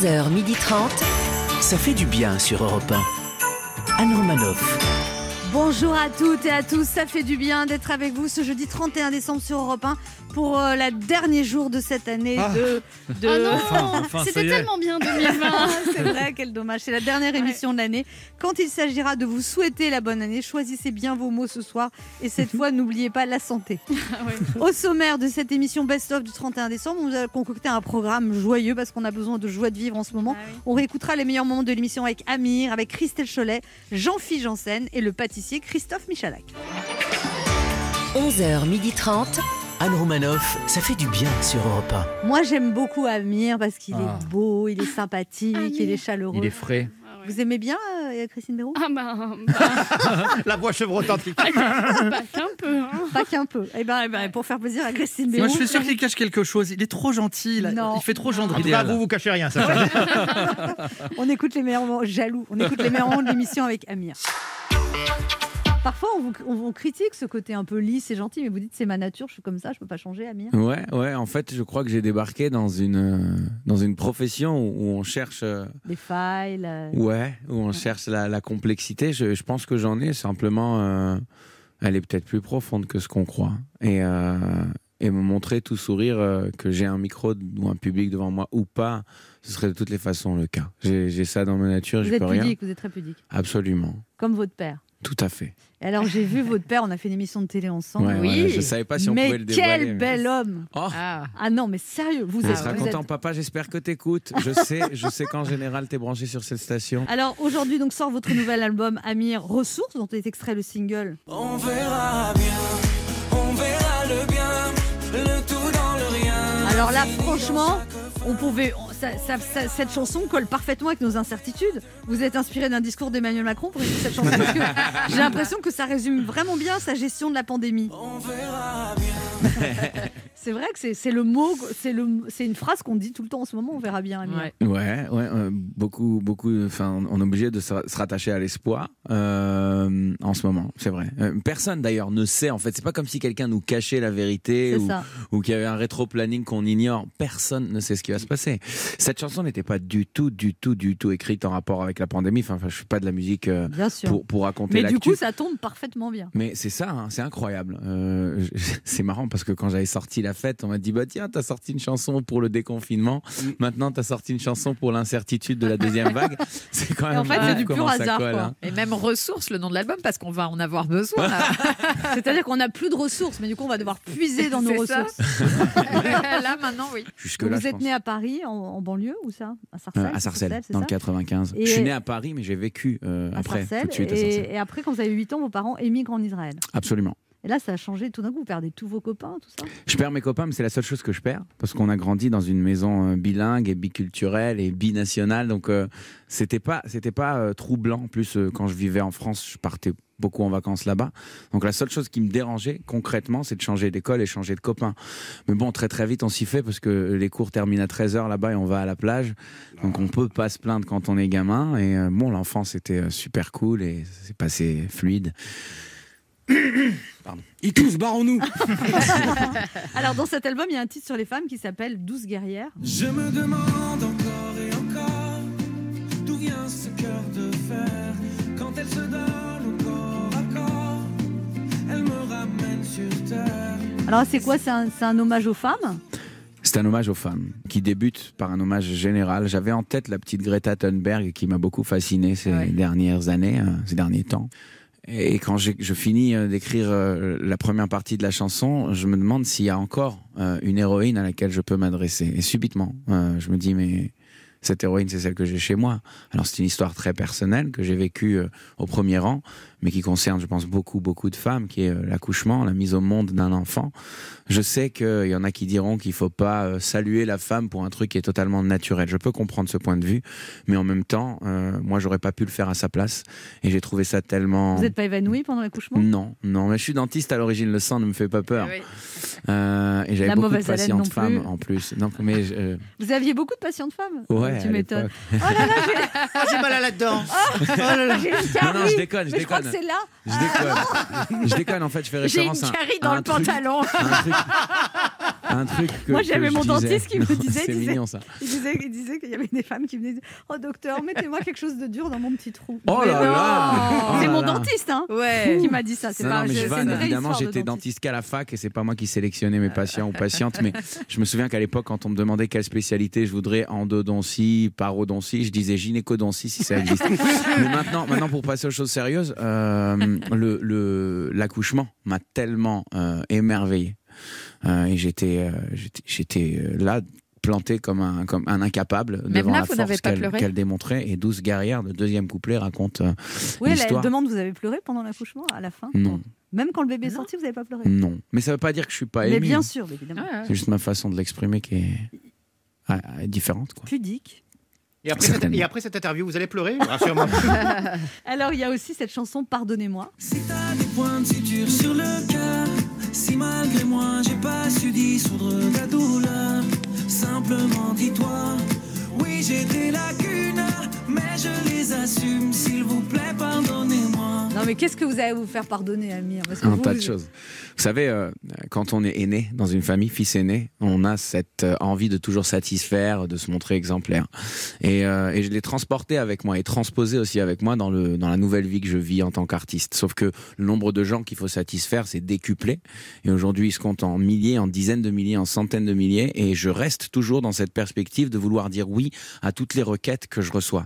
11h30. Ça fait du bien sur Europe 1. Anne Romanoff. Bonjour à toutes et à tous, ça fait du bien d'être avec vous ce jeudi 31 décembre sur Europe 1 pour euh, la dernier jour de cette année Ah. de... de... Ah non, Enfin, ça c'était tellement bien 2020. C'est vrai, quel dommage. C'est la dernière émission de l'année. Quand il s'agira de vous souhaiter la bonne année, choisissez bien vos mots ce soir. Et cette fois, n'oubliez pas la santé. Au sommaire de cette émission Best-of du 31 décembre, on vous a concocté un programme joyeux parce qu'on a besoin de joie de vivre en ce moment. On réécoutera les meilleurs moments de l'émission avec Amir, avec Christelle Cholet, Jean-Philippe Janssen et le pâtissier Christophe Michalak. 11h30. Anne Romanoff, ça fait du bien sur Europe Moi, j'aime beaucoup Amir parce qu'il Ah. est beau, il est sympathique, Amir. il est chaleureux. Il est frais. Vous aimez bien euh, Christine Béraud Ah bah, bah, La voix chevrotante. bah, qu'un peu. hein. Pas qu'un peu. Eh ben, eh ben, pour faire plaisir à Christine Béraud. Moi, je suis sûr qu'il cache quelque chose. Il est trop gentil. là. Non. Il fait trop gendre En tout cas, vous vous cachez rien, ça. On écoute les meilleurs moments, jaloux. On écoute les meilleurs moments de l'émission avec Amir. Parfois, on vous, on critique ce côté un peu lisse et gentil, mais vous dites c'est ma nature, je suis comme ça, je peux pas changer, Amir. Ouais, ouais, en fait, je crois que j'ai débarqué dans une, euh, dans une profession où, on cherche, euh, Les failles, la- ouais, où on cherche la, la complexité. Je, je pense que j'en ai, simplement, euh, elle est peut-être plus profonde que ce qu'on croit. Et, euh, et me montrer tout sourire, euh, que j'ai un micro ou un public devant moi ou pas, ce serait de toutes les façons le cas. J'ai ça dans ma nature, Vous êtes peux rien. pudique, vous êtes très pudique, Absolument, comme votre père. Tout à fait. Alors, j'ai vu votre père, on a fait une émission de télé ensemble. Ouais, ouais, je savais pas si on mais pouvait le dévoiler. quel bel homme Oh. Ah. Ah non, mais sérieux, vous Je êtes... serai vous êtes- content, papa. J'espère que t'écoutes. Je sais, je sais qu'en général, t'es branché sur cette station. Alors aujourd'hui donc sort votre nouvel album Amir Ressources dont est extrait le single. On verra bien, on verra le bien, le tout dans le rien. Alors là franchement on pouvait on- ça- ça- ça- cette chanson colle parfaitement avec nos incertitudes. Vous êtes inspiré d'un discours d'Emmanuel Macron pour écrire cette chanson parce que j'ai l'impression que ça résume vraiment bien sa gestion de la pandémie. On verra bien. C'est vrai que c'est le mot, c'est le c'est une phrase qu'on dit tout le temps en ce moment. On verra bien. Amir. Ouais. Ouais, ouais, euh, beaucoup, beaucoup. Enfin, on est obligé de se, se rattacher à l'espoir euh, en ce moment. C'est vrai. Euh, personne d'ailleurs ne sait. En fait, c'est pas comme si quelqu'un nous cachait la vérité ou, qu'il y avait un rétro-planning qu'on ignore. Personne ne sait ce qui va se passer. Cette chanson n'était pas du tout, du tout, du tout écrite en rapport avec la pandémie. Enfin, enfin, je fais pas de la musique euh, Bien sûr. pour, pour raconter Mais du coup ça tombe parfaitement bien. Mais c'est ça, hein, c'est incroyable. Euh, c'est marrant parce que quand j'avais sorti la fête, on m'a dit bah tiens, t'as sorti une chanson pour le déconfinement. Maintenant, t'as sorti une chanson pour l'incertitude de la deuxième vague. C'est quand Et même en fait, c'est du pur hasard, colle, quoi. hein. Et même ressources, le nom de l'album, parce qu'on va en avoir besoin. C'est-à-dire qu'on n'a plus de ressources, mais du coup on va devoir puiser dans nos ressources. là, maintenant, oui. Jusque là, vous êtes pense. né à Paris, en, en banlieue, ou ça? À Sarcelles Euh, à Sarcelles, dans le ça? 95. Et- Je suis né à Paris, mais j'ai vécu euh, à après, Sarcelles. tout de suite à Sarcelles. et, et après, quand vous avez 8 ans, vos parents émigrent en Israël. Absolument. Et là, ça a changé. Tout d'un coup, vous perdez tous vos copains, tout ça. Je perds mes copains, mais c'est la seule chose que je perds parce qu'on a grandi dans une maison euh, bilingue et biculturelle et binationale, donc euh, c'était pas c'était pas euh, troublant. En plus, euh, quand je vivais en France, je partais beaucoup en vacances là-bas. Donc la seule chose qui me dérangeait concrètement, c'est de changer d'école et changer de copains. Mais bon, très très vite on s'y fait parce que les cours terminent à 13h là-bas et on va à la plage. Donc on peut pas se plaindre quand on est gamin et bon, l'enfance était super cool et c'est passé fluide. Ils tous, barrons-nous Alors, dans cet album, il y a un titre sur les femmes qui s'appelle Douce guerrière. Je me demande encore et encore d'où vient ce cœur de fer quand elle se donne au corps à corps. Elle me ramène sur terre. Alors, c'est quoi? C'est un, c'est un hommage aux femmes? C'est un hommage aux femmes qui débute par un hommage général. J'avais en tête la petite Greta Thunberg qui m'a beaucoup fasciné ces Ouais. dernières années, euh, ces derniers temps. Et quand je finis euh, d'écrire euh, la première partie de la chanson, je me demande s'il y a encore euh, une héroïne à laquelle je peux m'adresser. Et subitement, je me dis mais cette héroïne, c'est celle que j'ai chez moi. Alors c'est une histoire très personnelle que j'ai vécue euh, au premier rang, mais qui concerne, je pense, beaucoup, beaucoup de femmes, qui est euh, l'accouchement, la mise au monde d'un enfant. Je sais qu'il y en a qui diront qu'il faut pas euh, saluer la femme pour un truc qui est totalement naturel. Je peux comprendre ce point de vue, mais en même temps, euh, moi, j'aurais pas pu le faire à sa place, et j'ai trouvé ça tellement. Vous n'êtes pas évanoui pendant l'accouchement? Non, non, mais je suis dentiste à l'origine, le sang ne me fait pas peur. Oui. Euh, et j'avais beaucoup de patientes non femmes en plus. Donc, mais euh, Vous aviez beaucoup de patientes femmes? Ouais, Tu m'étonnes. Oh là là, j'ai Ah, j'ai mal à là-dedans. j'ai une Non, carie. non, je déconne, je Mais je crois déconne. que c'est là. Je déconne. je déconne, en fait, je fais J'ai une référence à, carie à dans un le truc- pantalon. un truc, un truc que Moi, j'avais mon disais. dentiste qui me disait, C'est mignon ça. Il disait, il disait qu'il y avait des femmes qui venaient dire Oh docteur, mettez-moi quelque chose de dur dans mon petit trou. Oh là là Oh C'est là mon là. dentiste hein, Ouais. qui m'a dit ça. C'est pas une évidemment, j'étais dentiste. dentiste qu'à la fac et c'est pas moi qui sélectionnais mes patients ou patientes, mais je me souviens qu'à l'époque, quand on me demandait quelle spécialité je voudrais, endodontie, parodontie, je disais gynécodontie si ça existe. mais maintenant, maintenant, pour passer aux choses sérieuses, euh, le, le- l'accouchement m'a tellement euh, émerveillé. Euh, et j'étais, euh, j'étais, euh, là planté comme un, comme un incapable Même devant là, la vous n'avez force pas qu'elle, qu'elle démontrait. Et Douce guerrière, le deuxième couplet, raconte euh, Oui, elle, demande Vous avez pleuré pendant l'accouchement à la fin Non, Même quand le bébé est sorti, vous n'avez pas pleuré non. Mais ça veut pas dire que je suis pas Mais ému. bien sûr, évidemment. Ouais, ouais. C'est juste ma façon de l'exprimer qui est ah, ah, différente. Quoi. Pudique. Et après, cette, et après cette interview, vous allez pleurer Rassure-moi. Alors, il y a aussi cette chanson Pardonnez-moi. Si t'as des points de suture sur le cœur, si malgré moi j'ai pas su dissoudre ta douleur, simplement dis-toi, oui j'ai des lacunes, mais je les assume, s'il vous plaît, pardonnez-moi. Non, mais qu'est-ce que vous allez vous faire pardonner, Amir Parce que Un vous, tas de vous- choses. Vous savez, euh, quand on est aîné dans une famille, fils aîné, on a cette euh, envie de toujours satisfaire, de se montrer exemplaire. Et, euh, et je l'ai transporté avec moi et transposé aussi avec moi dans, le, dans la nouvelle vie que je vis en tant qu'artiste. Sauf que le nombre de gens qu'il faut satisfaire, c'est décuplé. Et aujourd'hui, il se compte en milliers, en dizaines de milliers, en centaines de milliers. Et je reste toujours dans cette perspective de vouloir dire oui à toutes les requêtes que je reçois.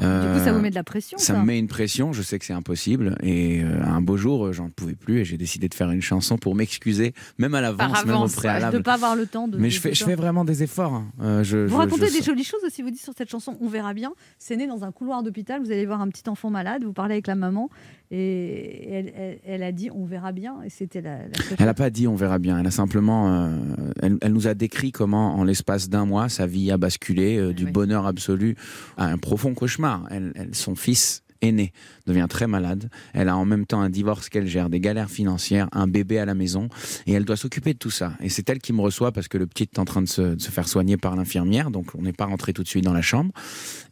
Du coup, ça Euh, vous met de la pression, ça me met une pression, je sais que c'est impossible. Et euh, un beau jour, euh, j'en pouvais plus et j'ai décidé de faire une chanson pour m'excuser, même à l'avance, même au. De préalable. ne pas avoir le temps de. Mais de je fais, je vraiment des efforts. hein. Euh, je, Vous je- racontez je des jolies choses aussi, vous dites sur cette chanson, on verra bien. C'est né dans un couloir d'hôpital, vous allez voir un petit enfant malade, vous parlez avec la maman, et elle, elle- elle a dit on verra bien, et c'était la, Elle n'a pas dit on verra bien. Elle a simplement, euh, elle, elle nous a décrit comment, en l'espace d'un mois, sa vie a basculé euh, du oui. bonheur absolu à un profond cauchemar. Son fils aîné devient très malade. Elle a en même temps un divorce qu'elle gère, des galères financières, un bébé à la maison, et elle doit s'occuper de tout ça. Et c'est elle qui me reçoit parce que le petit est en train de se, de se faire soigner par l'infirmière, donc on n'est pas rentré tout de suite dans la chambre.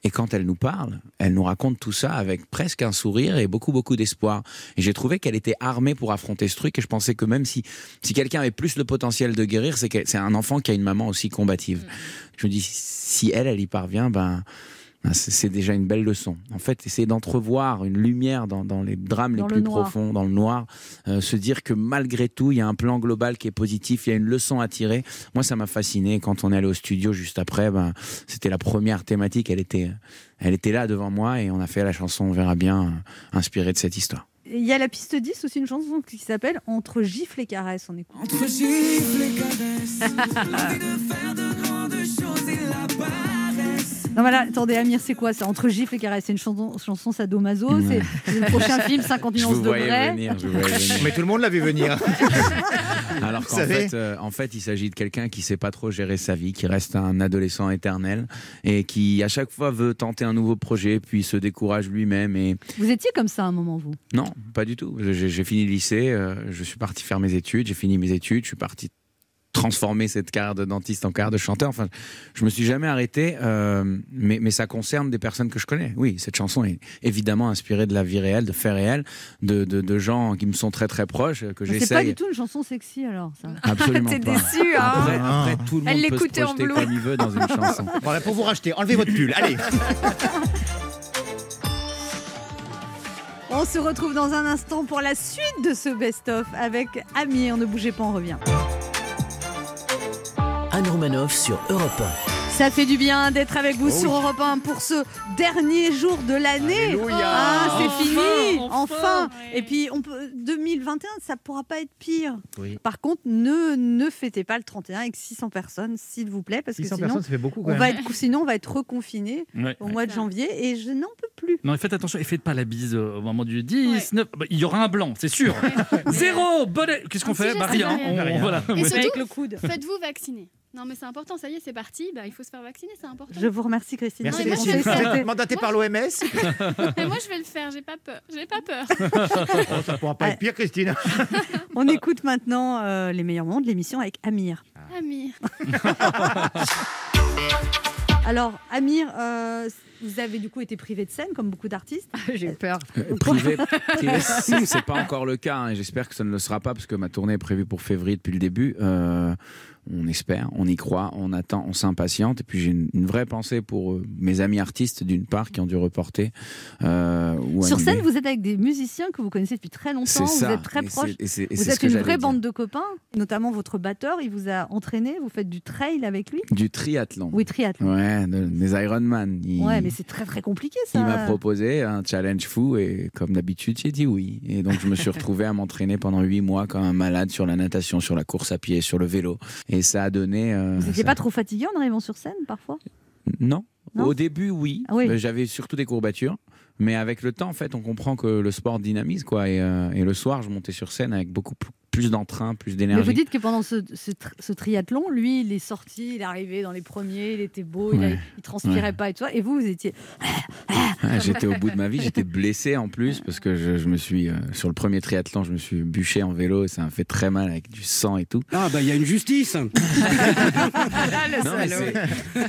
Et quand elle nous parle, elle nous raconte tout ça avec presque un sourire et beaucoup, beaucoup d'espoir. Et j'ai trouvé qu'elle était armée pour affronter ce truc. Et je pensais que même si, si quelqu'un avait plus le potentiel de guérir, c'est que c'est un enfant qui a une maman aussi combative. Je me dis, si elle, elle y parvient, ben. Ben, c'est déjà une belle leçon. En fait, essayer d'entrevoir une lumière dans, dans les drames Dans les le plus noir. profonds, dans le noir, euh, se dire que malgré tout, il y a un plan global qui est positif, il y a une leçon à tirer. Moi, ça m'a fasciné. Quand on est allé au studio juste après, ben, c'était la première thématique. Elle était, elle était là devant moi et on a fait la chanson On verra bien, euh, inspirée de cette histoire. Il y a la piste 10 aussi, une chanson qui s'appelle Entre gifles et caresses, on écoute. Entre gifles et caresses, Non, voilà, attendez, Amir, c'est quoi? Ça Entre gifles et caresses C'est une chanson, chanson sadomaso, Ouais. c'est c'est le prochain film 50 Je nuances vous de voyais vrai. venir, je vous voyais venir. Mais tout le monde l'a vu venir. Alors qu'en fait, euh, en fait, il s'agit de quelqu'un qui sait pas trop gérer sa vie, qui reste un adolescent éternel et qui à chaque fois veut tenter un nouveau projet, puis se décourage lui-même. Et Vous étiez comme ça à un moment, vous? Non, pas du tout. J'ai j'ai fini le lycée, euh, je suis parti faire mes études, j'ai fini mes études, je suis parti transformer cette carrière de dentiste en carrière de chanteur. Enfin, je me suis jamais arrêté, euh, mais, mais ça concerne des personnes que je connais. Oui, cette chanson est évidemment inspirée de la vie réelle, de faits réels, de, de, de gens qui me sont très très proches, que Mais C'est pas j'essaye. du tout une chanson sexy alors, ça. Absolument T'es déçu, hein Après, après, tout le Elle monde peut se l'écoutait en projeter bleu. comme il veut dans une chanson. Voilà, pour vous racheter, enlevez votre pull. Allez. On se retrouve dans un instant pour la suite de ce best-of avec Amir. Ne bougez pas, on revient. Anne Romanoff sur Europe Ça fait du bien d'être avec vous Oh sur oui. Europe 1 pour ce dernier jour de l'année. Alléluia. Ah, c'est Enfin, fini, enfin. enfin, Et puis on peut 2021, ça pourra pas être pire. Oui. Par contre, ne ne fêtez pas le 31 avec 600 personnes, s'il vous plaît, parce 600 que sinon personnes, ça fait beaucoup on va être sinon on va être reconfiné Ouais. au mois de janvier et je n'en peux plus. Non, faites attention et faites pas la bise au moment du 10, 9. Bah, il y aura un blanc, c'est sûr. Zéro Bonnet Qu'est-ce qu'on fait Bah, c'est rien. rien. On- Rien. voilà. Et Ouais. surtout, Avec le coude. faites-vous vacciner. Non, mais c'est important, ça y est, c'est parti. Bah, il faut se faire vacciner, c'est important. Je vous remercie Christine. Merci Non, moi, je vais mandaté par l'OMS. Mais moi, je vais le faire, j'ai pas peur. J'ai pas peur. Oh, ça pourra pas être pire, Christine. On écoute maintenant euh, les meilleurs moments de l'émission avec Amir. Amir. Alors Amir, euh, vous avez du coup été privé de scène, comme beaucoup d'artistes. J'ai peur. Euh, privé, privé, c'est c'est pas encore le cas hein, et j'espère que ça ne le sera pas parce que ma tournée est prévue pour février depuis le début. Euh, on espère, on y croit, on attend, on s'impatiente. Et puis j'ai une, une vraie pensée pour euh, mes amis artistes d'une part qui ont dû reporter. euh, ou Sur scène, vous êtes avec des musiciens que vous connaissez depuis très longtemps. Vous êtes très proches. Vous êtes une vraie dire. bande de copains, notamment votre batteur. Il vous a entraîné. Vous faites du trail avec lui? Du triathlon. Oui, triathlon. Ouais, de- des Ironman. Il, Ouais, mais c'est très très compliqué ça. il m'a proposé un challenge fou et comme d'habitude, j'ai dit oui. Et donc je me suis retrouvé à m'entraîner pendant huit mois comme un malade sur la natation, sur la course à pied, sur le vélo. Et ça a donné. euh, Vous n'étiez ça- pas trop fatigué en arrivant sur scène parfois? Non. Non Au début, oui. Ah oui. Euh, J'avais surtout des courbatures. Mais avec le temps, en fait, on comprend que le sport dynamise, quoi. Et, euh, et le soir, je montais sur scène avec beaucoup p- plus d'entrain, plus Mais d'énergie. vous dites que pendant ce, ce tr- ce triathlon, lui, il est sorti, il est arrivé dans les premiers, il était beau, il, a- Ouais. il transpirait Ouais. pas et tout. Et vous, vous étiez. Ah, j'étais au bout de ma vie, j'étais blessé en plus parce que je, je me suis euh, sur le premier triathlon, je me suis bûché en vélo et ça m'a fait très mal avec du sang et tout. Ah, bah, il y a une justice.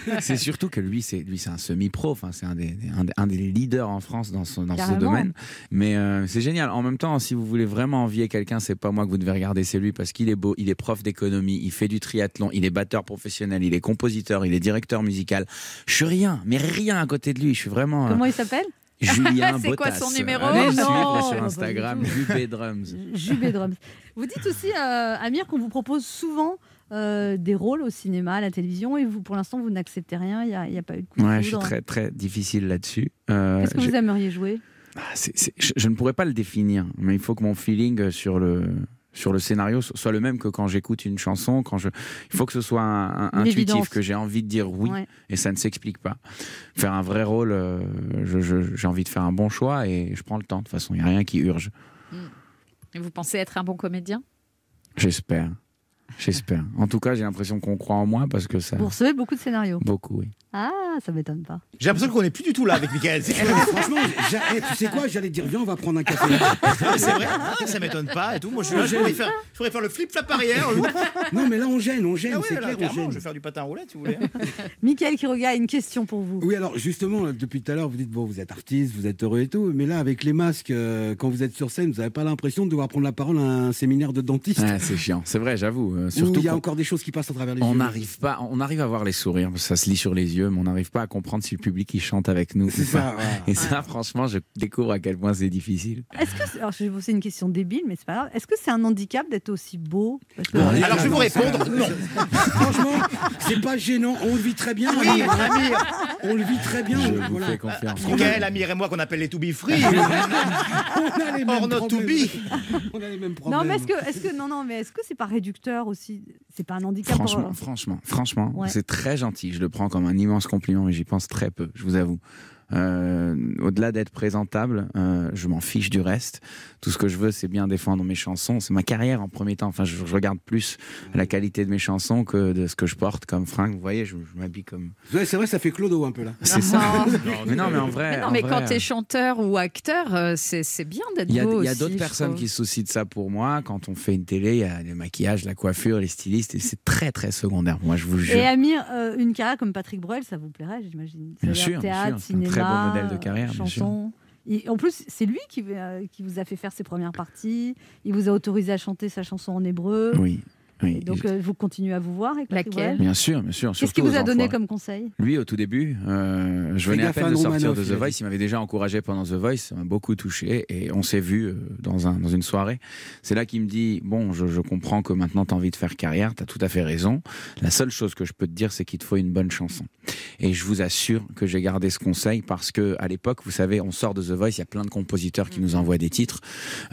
Mais c'est- surtout que lui, c'est lui, c'est un semi-pro. Enfin, c'est un des, un, des- un des leaders en France dans, son, dans ce domaine. Mais euh, c'est génial. En même temps, si vous voulez vraiment envier quelqu'un, c'est pas moi que vous devez regarder, c'est lui parce qu'il est beau, il est prof d'économie, il fait du triathlon, il est batteur professionnel, il est compositeur, il est directeur musical. Je suis rien, mais rien à côté de lui. Je suis vraiment euh, Comment il s'appelle? Julien C'est quoi son numéro Allez le Non, sur du Instagram. Jubé Drums. Jubé Drums. Vous dites aussi, euh, Amir, qu'on vous propose souvent euh, des rôles au cinéma, à la télévision, et vous, pour l'instant, vous n'acceptez rien. Il n'y a, pas eu de coup de Ouais, je suis très très difficile là-dessus. Euh, Qu'est-ce que vous aimeriez jouer? Ah, je, je ne pourrais pas le définir, mais il faut que mon feeling euh, sur le sur le scénario so- soit le même que quand j'écoute une chanson. Quand je, il faut que ce soit un, intuitif, évidence. que j'ai envie de dire oui, Ouais. et ça ne s'explique pas. Faire un vrai rôle, euh, j'ai envie de faire un bon choix et je prends le temps. De toute façon, il n'y a rien qui urge. Et vous pensez être un bon comédien? J'espère, j'espère. En tout cas, j'ai l'impression qu'on croit en moi parce que ça. Vous recevez beaucoup de scénarios. Beaucoup, oui. Ah, ça m'étonne pas. J'ai l'impression qu'on n'est plus du tout là avec Michael. C'est Eh franchement, eh, tu sais quoi, j'allais dire, viens, on va prendre un café. c'est vrai, Ah, ça m'étonne pas et tout. Moi, je, suis là, je, pourrais faire, je pourrais faire le flip-flap arrière. Non, mais là, on gêne, on gêne, Ah ouais, c'est là, clair, on gêne. je vais faire du patin roulette si vous voulez. Michael Quiroga a une question pour vous. Oui, alors justement, là, depuis tout à l'heure, vous dites, bon, vous êtes artiste, vous êtes heureux et tout, mais là, avec les masques, euh, quand vous êtes sur scène, vous n'avez pas l'impression de devoir prendre la parole à un séminaire de dentiste Ouais, c'est chiant. C'est vrai, j'avoue. euh, Où surtout il y a encore des choses qui passent à travers les On yeux. n'arrive pas, on arrive à voir les sourires, ça se lit sur les yeux, mais on n'arrive pas à comprendre si le public il chante avec nous. C'est ou pas. Et ça, franchement, je découvre à quel point c'est difficile. Est-ce que, c'est- alors je vais vous poser une question débile, mais c'est pas grave. Est-ce que c'est un handicap d'être aussi beau? Parce que- Alors, je vais vous répondre, non. Franchement, c'est pas gênant, on le vit très bien. Oui, Amir. Amir. On le vit très bien. Je on- vous voilà. fais confiance. Michael, Amir et moi qu'on appelle les to be free. On a les mêmes Or not to be. On a les mêmes problèmes. Non, mais est-ce que, est-ce que, non, non, mais est-ce que c'est pas réducteur aussi? C'est pas un handicap pour- Franchement, franchement, franchement, Ouais. c'est très gentil. Je le prends comme un immense compliment, mais j'y pense très peu, je vous avoue. Euh, Au-delà d'être présentable, euh, je m'en fiche du reste. Tout ce que je veux, c'est bien défendre mes chansons. C'est ma carrière en premier temps. Enfin, je, je regarde plus la qualité de mes chansons que de ce que je porte comme fringue. Vous voyez, je, je m'habille comme. Ouais, c'est vrai, ça fait clodo un peu là. C'est ça. mais non, mais en vrai. Mais non, mais vrai, quand euh, tu es chanteur ou acteur, euh, c'est c'est bien d'être beau il y a d'autres personnes trouve. qui se soucient de ça pour moi. Quand on fait une télé, il y a le maquillage, la coiffure, les stylistes, et c'est très très secondaire. Moi, je vous jure. Et Amir, euh, une carrière comme Patrick Bruel, ça vous plairait, j'imagine Bien sûr, bien théâtre, sûr. C'est un cinéma, très beau modèle de carrière, bien sûr. Et en plus, c'est lui qui, euh, qui vous a fait faire ses premières parties. Il vous a autorisé à chanter sa chanson en hébreu. Oui, oui. Donc, euh, vous continuez à vous voir avec Laquelle Bien sûr, bien sûr. Qu'est-ce qu'il vous a donné enfants. comme conseil? Lui, au tout début, euh, je venais à peine de Anne sortir de The Voice. Il m'avait déjà encouragé pendant The Voice. Ça m'a beaucoup touché. Et on s'est vu euh, dans, un, dans une soirée. C'est là qu'il me dit Bon, je, je comprends que maintenant tu as envie de faire carrière. Tu as tout à fait raison. La seule chose que je peux te dire, c'est qu'il te faut une bonne chanson. Et je vous assure que j'ai gardé ce conseil parce que à l'époque, vous savez, on sort de The Voice. Il y a plein de compositeurs qui nous envoient des titres.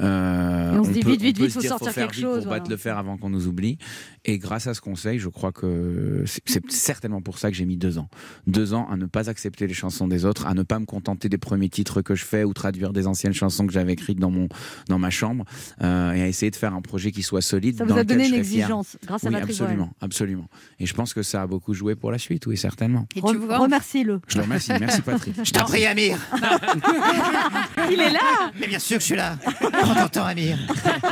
Euh, Et on se dit, peut- vite, vite, vite, faut sortir faire quelque vite chose, Pour pas voilà. te le faire avant qu'on nous oublie. Et grâce à ce conseil, je crois que c'est- certainement pour ça que j'ai mis deux ans. Deux ans à ne pas accepter les chansons des autres, à ne pas me contenter des premiers titres que je fais ou traduire des anciennes chansons que j'avais écrites dans, mon, dans ma chambre euh, et à essayer de faire un projet qui soit solide. Ça dans vous a lequel donné une serais fier. exigence grâce à Oui, Patrick Bruel. absolument, absolument. Et je pense que ça a beaucoup joué pour la suite, oui, certainement. Et tu Re- vois, Remerciez-le. Je le remercie, merci Patrick. Je t'en prie, Amir. Il est là Mais bien sûr que je suis là. Prends ton temps, Amir.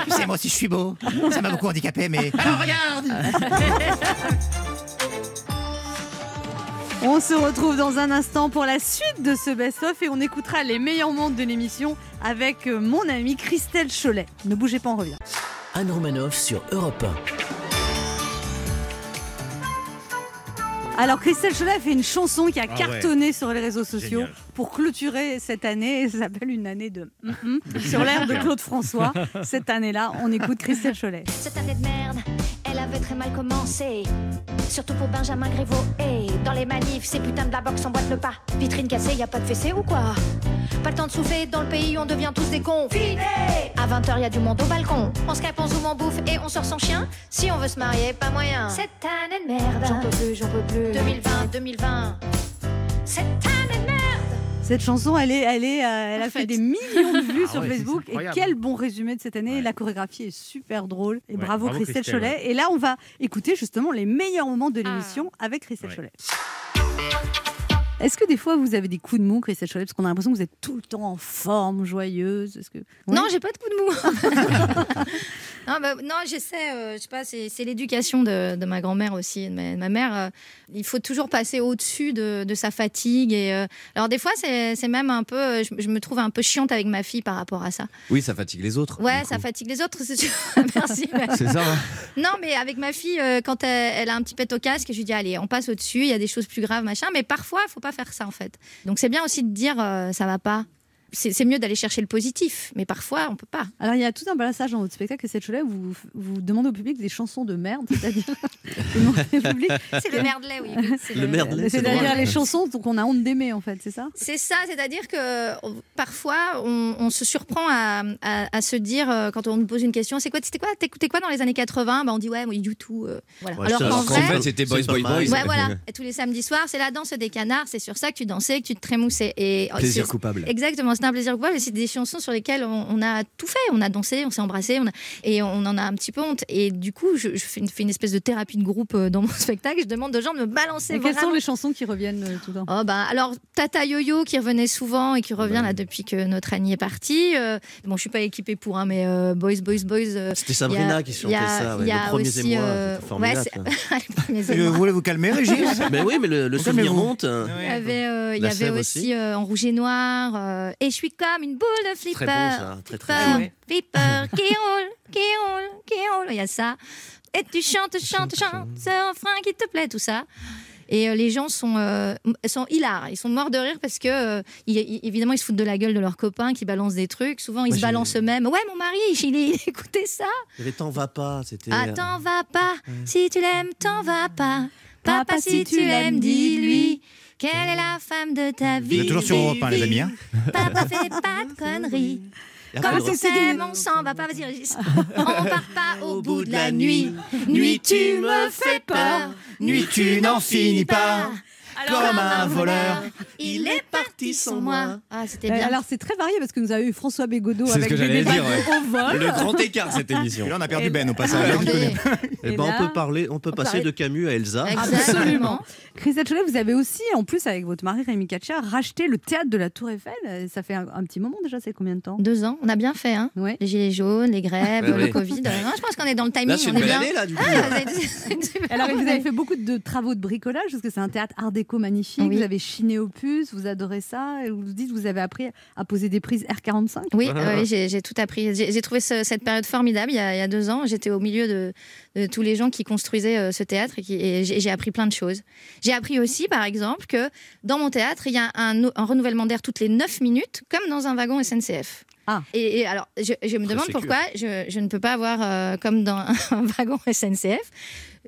Tu sais, moi aussi, je suis beau. Ça m'a beaucoup handicapé, mais. Alors, regarde On se retrouve dans un instant pour la suite de ce best-of et on écoutera les meilleurs moments de l'émission avec euh, mon amie Christelle Cholet. Ne bougez pas, on revient. Anne Romanoff sur Europe 1. Alors Christelle Cholet a fait une chanson qui a Ah ouais. cartonné sur les réseaux sociaux Génial. pour clôturer cette année. Et ça s'appelle une année de sur l'air de Claude François. Cette année-là, on écoute Christelle Cholet. Cette année de merde, avait très mal commencé. Surtout pour Benjamin Griveaux. Et dans les manifs, ces putains de la boxe emboîtent le pas. Vitrine cassée, y a pas de fessée ou quoi? Pas le temps de souffler, dans le pays on devient tous des cons. Finé À 20h, y a du monde au balcon. On Skype, on zoom, on bouffe et on sort sans chien. Si on veut se marier, pas moyen. Cette année de merde. J'en peux plus, j'en peux plus. 2020, 2020. Cette année. Cette chanson, elle, est, elle, est, euh, elle a fait des millions de vues Ah sur ouais, Facebook. Et quel bon résumé de cette année. La chorégraphie est super drôle. Et Ouais, bravo, bravo Christelle, Christelle, Cholet. ouais. Et là, on va écouter justement les meilleurs moments de Ah. l'émission avec Christelle Ouais. Cholet. Est-ce que des fois vous avez des coups de mou, Christelle Cholet Parce qu'on a l'impression que vous êtes tout le temps en forme, joyeuse. Est-ce que... Non, j'ai pas de coup de mou. non, bah, non, j'essaie, euh, je sais pas, c'est c'est l'éducation de, de ma grand-mère aussi, de ma, de ma mère. euh, il faut toujours passer au-dessus de, de sa fatigue. Et, euh, alors, des fois, c'est c'est même un peu, je, je me trouve un peu chiante avec ma fille par rapport à ça. Oui, ça fatigue les autres. Ouais, ça coup. fatigue les autres, c'est sûr. Merci. C'est ça. hein Non, mais avec ma fille, euh, quand elle, elle a un petit pet au casque, je lui dis allez, on passe au-dessus, il y a des choses plus graves, machin. Mais parfois, il faut pas faire ça en fait. Donc c'est bien aussi de dire euh, ça va pas. C'est c'est mieux d'aller chercher le positif, mais parfois on peut pas. Alors, il y a tout un passage dans votre spectacle, Christelle Cholet, où vous, vous demandez au public des chansons de merde, c'est-à-dire. C'est le merdelet, oui. oui, c'est Le merdelet, c'est C'est-à-dire les chansons qu'on a honte d'aimer, en fait, c'est ça? C'est ça, c'est-à-dire que parfois on, on se surprend à, à- à se dire euh, quand on nous pose une question, c'est quoi, c'était quoi, t'écoutais quoi dans les années 80 bah, on dit ouais, moi du tout. euh, voilà. Ouais, Alors qu'en vrai, fait, c'était Boys, c'est Boys. Boys. Ouais, voilà. Et tous les samedis soirs, c'est la danse des canards. C'est sur ça que tu dansais, que tu te trémoussais. Et oh, Plaisir c'est- coupable. Exactement, c'est un plaisir coupable. C'est des chansons sur lesquelles on, on a tout fait. On a dansé, on s'est embrassé, on a- et on en a un petit peu honte. Et du coup, je, je fais, une, fais une espèce de thérapie de groupe euh, dans mon spectacle. Je demande aux gens de me balancer. Et quelles sont les chansons qui reviennent euh, tout le temps? Oh bah alors Tata Yo-Yo qui revenait souvent et qui revient là depuis que notre Annie est partie. Euh, bon, je suis pas équipée pour un, mais euh, Boys, Boys, Boys. euh, C'était Sabrina a- qui y a- chantait ça, ouais, il y a le premier aussi, euh, c'était formidable, ouais, Je émois. voulais vous calmer, Régis? Mais oui, mais le, le Vous souvenir monte. hein. Il y avait, euh, aussi, aussi. euh, en rouge et noir. euh, et je suis comme une boule de flipper. Très bon, ça. Très, très flipper, flipper, qui roule, qui roule, qui roule. Il y a ça. Et tu chantes, chantes, chantes, ce refrain qui te plaît, tout ça. Et euh, les gens sont, euh, sont hilars. Ils sont morts de rire parce que, euh, ils- ils- évidemment, ils se foutent de la gueule de leurs copains qui balancent des trucs. Souvent, ils Moi, se balancent eux-mêmes. Ouais, mon mari, il, il écoutait ça. Il y avait T'en va pas. C'était. Ah, t'en vas pas, si tu l'aimes, t'en vas pas. Papa, si tu l'aimes, dis-lui. Quelle est la femme de ta Vous vie êtes toujours sur Europe 1, les amis. hein Papa, fais pas de conneries. Comme on s'aime, on s'en va pas, vas-y Régis. On part pas au bout de la nuit. Nuit, tu me fais peur. Nuit, tu n'en finis pas. Comme un voleur. Il est parti sans moi. Ah, c'était Euh, bien. Alors c'est très varié parce que nous avons eu François Bégodeau C'est ce avec que j'allais dire, ouais. au vol. Le grand écart, cette émission. Et là, on a perdu Et- Ben au passage. Attendez. Eh Et ben, là, on peut parler, on peut on passer de Camus à Elsa. Absolument. Christelle Cholet, vous avez aussi, en plus avec votre mari Rémi Katcher, racheté le théâtre de la Tour Eiffel. Euh, Ça fait un, un petit moment déjà, c'est combien de temps? Deux ans, on a bien fait. Hein. Ouais. Les gilets jaunes, les grèves, Ouais, le ouais. Covid. Non, je pense qu'on est dans le timing. Là, c'est une on est belle bien. année, là, du coup. Ah, vous avez- une Alors vous avez fait beaucoup de travaux de bricolage parce que c'est un théâtre art déco magnifique. Oui. Vous avez chiné au puce, vous adorez ça. Et vous vous dites, vous avez appris à poser des prises R45. Oui, oui, j'ai tout appris. J'ai trouvé ce- cette période formidable il y a, il y a deux ans. J'étais au milieu de, de tous les gens qui construisaient euh, ce théâtre et, j'ai appris plein de choses. J'ai appris aussi, par exemple, que dans mon théâtre, il y a un, un renouvellement d'air toutes les 9 minutes, comme dans un wagon SNCF. Ah. Et, et alors, je, je me Très demande sécure. pourquoi je, je ne peux pas avoir, euh, comme dans un wagon SNCF,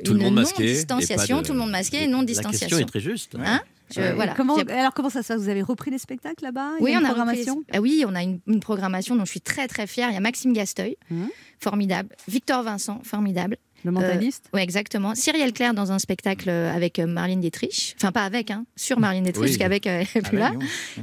Tout le une monde masqué et non-distanciation, de- tout le monde masqué et La question non-distanciation. est très juste. Hein Je- voilà. comment, alors comment ça se passe? Vous avez repris les spectacles là-bas? Y oui, a on une a programmation? repris- Ah oui, on a une, une programmation dont je suis très très fière. Il y a Maxime Gasteuil, Mhm. formidable. Victor Vincent, formidable. Le mentaliste. Oui, exactement. Cyrielle Claire dans un spectacle euh, avec euh, Marlène Dietrich. Enfin, pas avec, hein, sur Marlène Dietrich, Oui. qu'avec, euh, elle est plus là.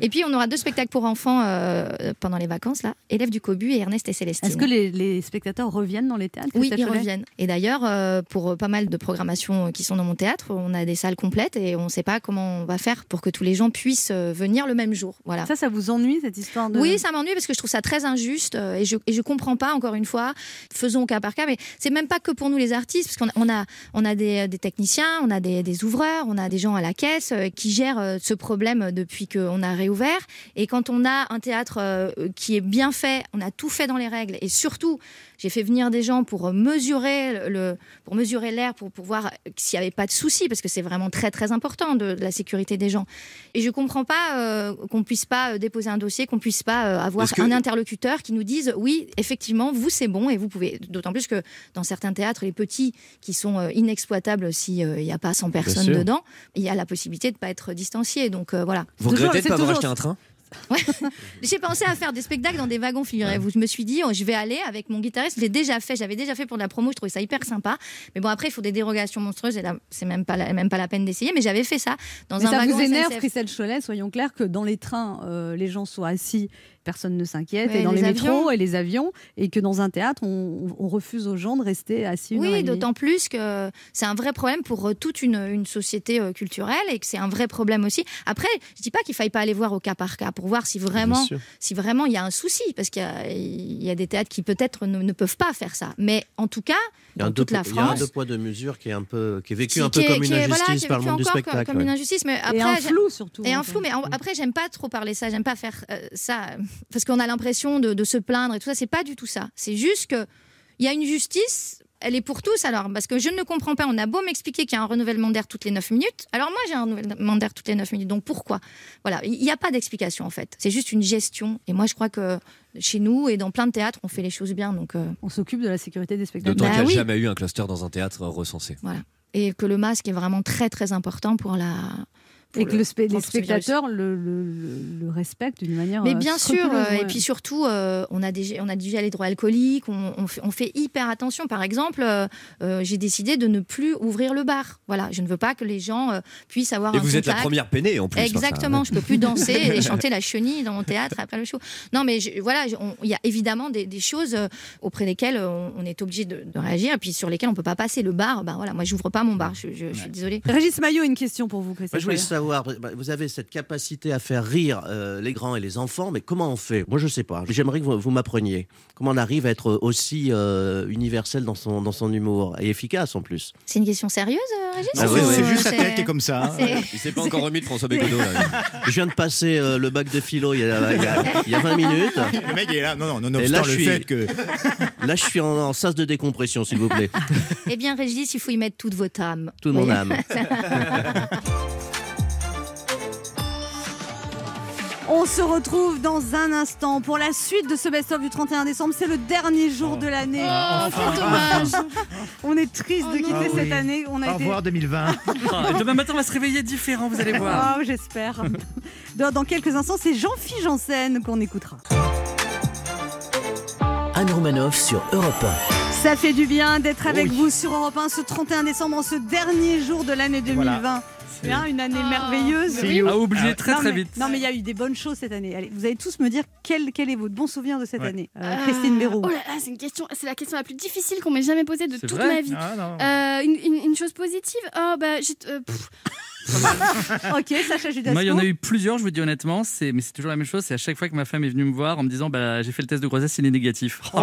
Et puis, on aura deux spectacles pour enfants euh, pendant les vacances, là. Élèves du Cobu et Ernest et Célestine. Est-ce que les, les spectateurs reviennent dans les théâtres Oui, ils reviennent. Et d'ailleurs, euh, pour pas mal de programmations qui sont dans mon théâtre, on a des salles complètes et on ne sait pas comment on va faire pour que tous les gens puissent euh, venir le même jour. Voilà. Ça, ça vous ennuie cette histoire de Oui, ça m'ennuie parce que je trouve ça très injuste euh, et je je comprends pas encore une fois. Faisons au cas par cas, mais c'est même pas que pour nous les artistes, parce qu'on a, on a, des, des techniciens, on a des, des ouvreurs, on a des gens à la caisse euh, qui gèrent euh, ce problème depuis qu'on a réouvert. Et quand on a un théâtre euh, qui est bien fait, on a tout fait dans les règles, et surtout, j'ai fait venir des gens pour mesurer le, pour mesurer l'air, pour, pour voir s'il n'y avait pas de soucis, parce que c'est vraiment très très important de, de la sécurité des gens. Et je comprends pas euh, qu'on puisse pas euh, déposer un dossier, qu'on puisse pas euh, avoir que- un interlocuteur qui nous dise oui, effectivement, vous c'est bon et vous pouvez. D'autant plus que dans certains théâtres, les petits qui sont euh, inexploitables s'il n'y a pas 100 personnes dedans, il y a la possibilité de pas être distancié. Donc euh, voilà. Vous Toujours- regrettez de pas avoir toujours- acheté un train? J'ai pensé à faire des spectacles dans des wagons, figurez-vous. Je me suis dit, oh, je vais aller avec mon guitariste. Je l'ai déjà fait. J'avais déjà fait pour de la promo. Je trouvais ça hyper sympa. Mais bon, après, il faut des dérogations monstrueuses. Et là, c'est même pas la, même pas la peine d'essayer. Mais j'avais fait ça dans Mais un ça wagon vous énerve, SNCF. Christelle Cholet, soyons clairs, que dans les trains, euh, les gens soient assis, personne ne s'inquiète, Ouais, et dans les les, métros avions. et les avions, et que dans un théâtre, on, on refuse aux gens de rester assis une Oui, d'autant plus que c'est un vrai problème pour euh, toute une, une société euh, culturelle et que c'est un vrai problème aussi. Après, je dis pas qu'il faille pas aller voir au cas par cas pour voir si vraiment, si vraiment il y a un souci, parce qu'il y a, il y a des théâtres qui peut-être ne, ne peuvent pas faire ça. Mais en tout cas, Il y a un dans toute deux, la il y a un France, deux poids deux mesures qui est un peu qui est vécu qui- un peu est- comme une est- injustice qui est par le monde du spectacle. Comme, comme ouais. une injustice, mais après et un flou surtout. et un flou, mais en- après, j'aime pas trop parler ça, j'aime pas faire euh, ça, parce qu'on a l'impression de, de se plaindre et tout ça, c'est pas du tout ça. C'est juste que il y a une justice, elle est pour tous alors, parce que je ne comprends pas, on a beau m'expliquer qu'il y a un renouvellement d'air toutes les 9 minutes, alors moi j'ai un renouvellement d'air toutes les 9 minutes, donc pourquoi? Voilà, il n'y a pas d'explication en fait, c'est juste une gestion, et moi je crois que chez nous et dans plein de théâtres, on fait les choses bien, donc euh, On s'occupe de la sécurité des spectacles. D'autant Bah qu'il n'y a oui. jamais eu un cluster dans un théâtre recensé. voilà. Et que le masque est vraiment très très important pour la... Et que le- le spé- les spectateurs le, le- respectent d'une manière. Mais euh, bien sûr, euh, et puis surtout, euh, on, a des, on a du gel hydroalcoolique, on, on fait, on fait hyper attention. Par exemple, euh, j'ai décidé de ne plus ouvrir le bar. Voilà, je ne veux pas que les gens euh, puissent avoir Et un vous êtes la première peinée en plus. enfin, Exactement, je peux plus danser et chanter la chenille dans mon théâtre après le show. Non, mais je- voilà, il y a évidemment des, des choses auprès desquelles on, on est obligé de, de réagir et puis sur lesquelles on peut pas passer. Le bar, ben voilà, moi j'ouvre pas mon bar, je, je- je suis désolée. Régis Maillot, une question pour vous, Christophe. Moi, je voulais savoir, bah, vous avez cette capacité à faire rire euh, les grands et les enfants, mais comment on fait? Moi, je sais pas. J'aimerais que vous, vous m'appreniez. Comment on arrive à être aussi euh, universel dans son, dans son humour et efficace en plus C'est une question sérieuse, euh, Régis? Ah oui, ou, oui. C'est juste sa c'est- tête qui est comme ça. hein. c'est- Il s'est pas encore remis de François Bégodeau. là. Je viens de passer euh, le bac de philo il y a, il y a- il y a 20 minutes. Le mec il est là. Non, non, Et nonobstant là, le je suis- fait que. Là, je suis en, en sas de décompression, s'il vous plaît. Eh bien, Régis, il faut y mettre toute votre âme. Toute mon âme. On se retrouve dans un instant pour la suite de ce best-of du 31 décembre. C'est le dernier jour de l'année. Oh, c'est dommage. On est triste de Oh quitter Ah oui. cette année. On a Au été... revoir 2020. Ah, demain matin, on va se réveiller différent, vous allez voir. Oh, j'espère. dans, dans quelques instants, c'est Jean-Philippe Janssen qu'on écoutera. Anne Romanoff sur Europe Ça fait du bien d'être avec Oui. vous sur Europe 1 ce 31 décembre, en ce dernier jour de l'année 2020. Voilà. C'est bien, une année Oh. merveilleuse. See you. À oublier Ah, très non, très mais, vite. Non, mais il y a eu des bonnes choses cette année. Allez, vous allez tous me dire quel, quel est votre bon souvenir de cette Ouais. année. Euh, Euh, Christine Béroux. Oh là là, c'est une question, c'est la question la plus difficile qu'on m'ait jamais posée de C'est toute vrai ma vie. Ah. Euh, une, une- une chose positive? Oh bah j'ai. euh, ok, Sacha Judasco. Moi, il y en a eu plusieurs, je vous dis honnêtement, c'est- mais c'est toujours la même chose. C'est à chaque fois que ma femme est venue me voir en me disant bah, J'ai fait le test de grossesse, il est négatif. Oh,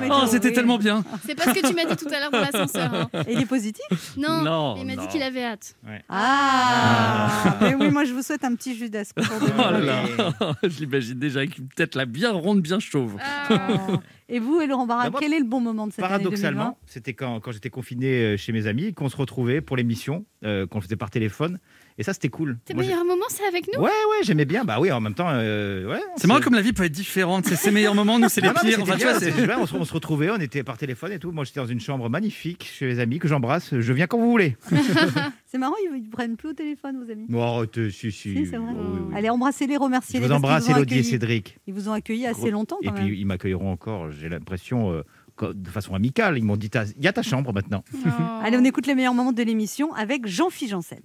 putain. Oh, t'es c'était tellement bien. c'est pas ce que tu m'as dit tout à l'heure dans l'ascenseur. hein. Et il est positif Non, Non, il m'a dit qu'il avait hâte. Ah, Mais oui, moi je vous souhaite un petit Judasco pour Oh là 2020. là, je l'imagine déjà avec une tête là bien ronde, bien chauve. Oh. Et vous et Laurent Barra, Bah, quel est le bon moment de cette année Paradoxalement, c'était quand, quand j'étais confiné euh, chez mes amis qu'on se retrouvait pour l'émission, euh, qu'on le faisait par téléphone. Et ça, c'était cool. Tes meilleurs moments, c'est avec nous? Ouais, ouais, j'aimais bien. Bah oui, en même temps, euh, ouais. C'est marrant comme la vie peut être différente. C'est ses meilleurs moments, nous c'est les pires. Enfin, tu vois, c'est- on, se, on se retrouvait, on était par téléphone et tout. Moi, j'étais dans une chambre magnifique chez mes amis que j'embrasse. Je viens quand vous voulez. C'est marrant, ils ne prennent plus au téléphone, vos amis. Bon, arrête, si, si. Si, c'est vrai. Oh, oui, oui. Allez, embrassez-les, Je remerciez-les. vous parce qu'ils embrasse, vous ont Elodie et. Cédric. Ils vous ont accueillis assez longtemps Et même. puis, ils m'accueilleront encore, j'ai l'impression, euh, de façon amicale. Ils m'ont dit il y a ta chambre maintenant. Oh. Allez, on écoute les meilleurs moments de l'émission avec Jean-Philippe Janssen.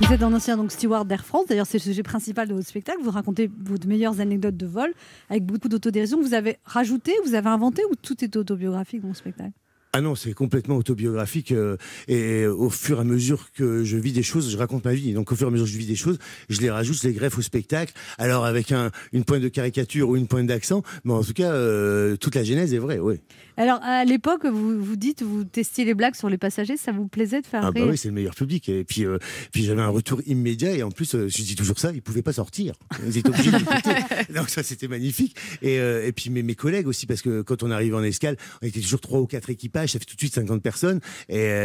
Vous êtes un ancien donc, steward d'Air France, d'ailleurs c'est le sujet principal de votre spectacle. Vous racontez vos meilleures anecdotes de vol avec beaucoup d'autodérision. Vous avez rajouté, vous avez inventé ou tout est autobiographique dans le spectacle? Ah non, c'est complètement autobiographique euh, et au fur et à mesure que je vis des choses, je raconte ma vie. Donc au fur et à mesure que je vis des choses, je les rajoute, je les greffe au spectacle. Alors avec un, une pointe de caricature ou une pointe d'accent, mais en tout cas, euh, toute la genèse est vraie, oui. Alors, à l'époque, vous, vous dites, vous testiez les blagues sur les passagers, ça vous plaisait de faire Ah bah oui, c'est le meilleur public. Et puis, euh, puis j'avais un retour immédiat et en plus, je dis toujours ça, ils pouvaient pas sortir. Ils étaient obligés d'écouter. Donc ça, c'était magnifique. Et, et puis mes, mes collègues aussi, parce que quand on arrive en escale, on était toujours trois ou quatre équipages, ça fait tout de suite 50 personnes. Et, euh,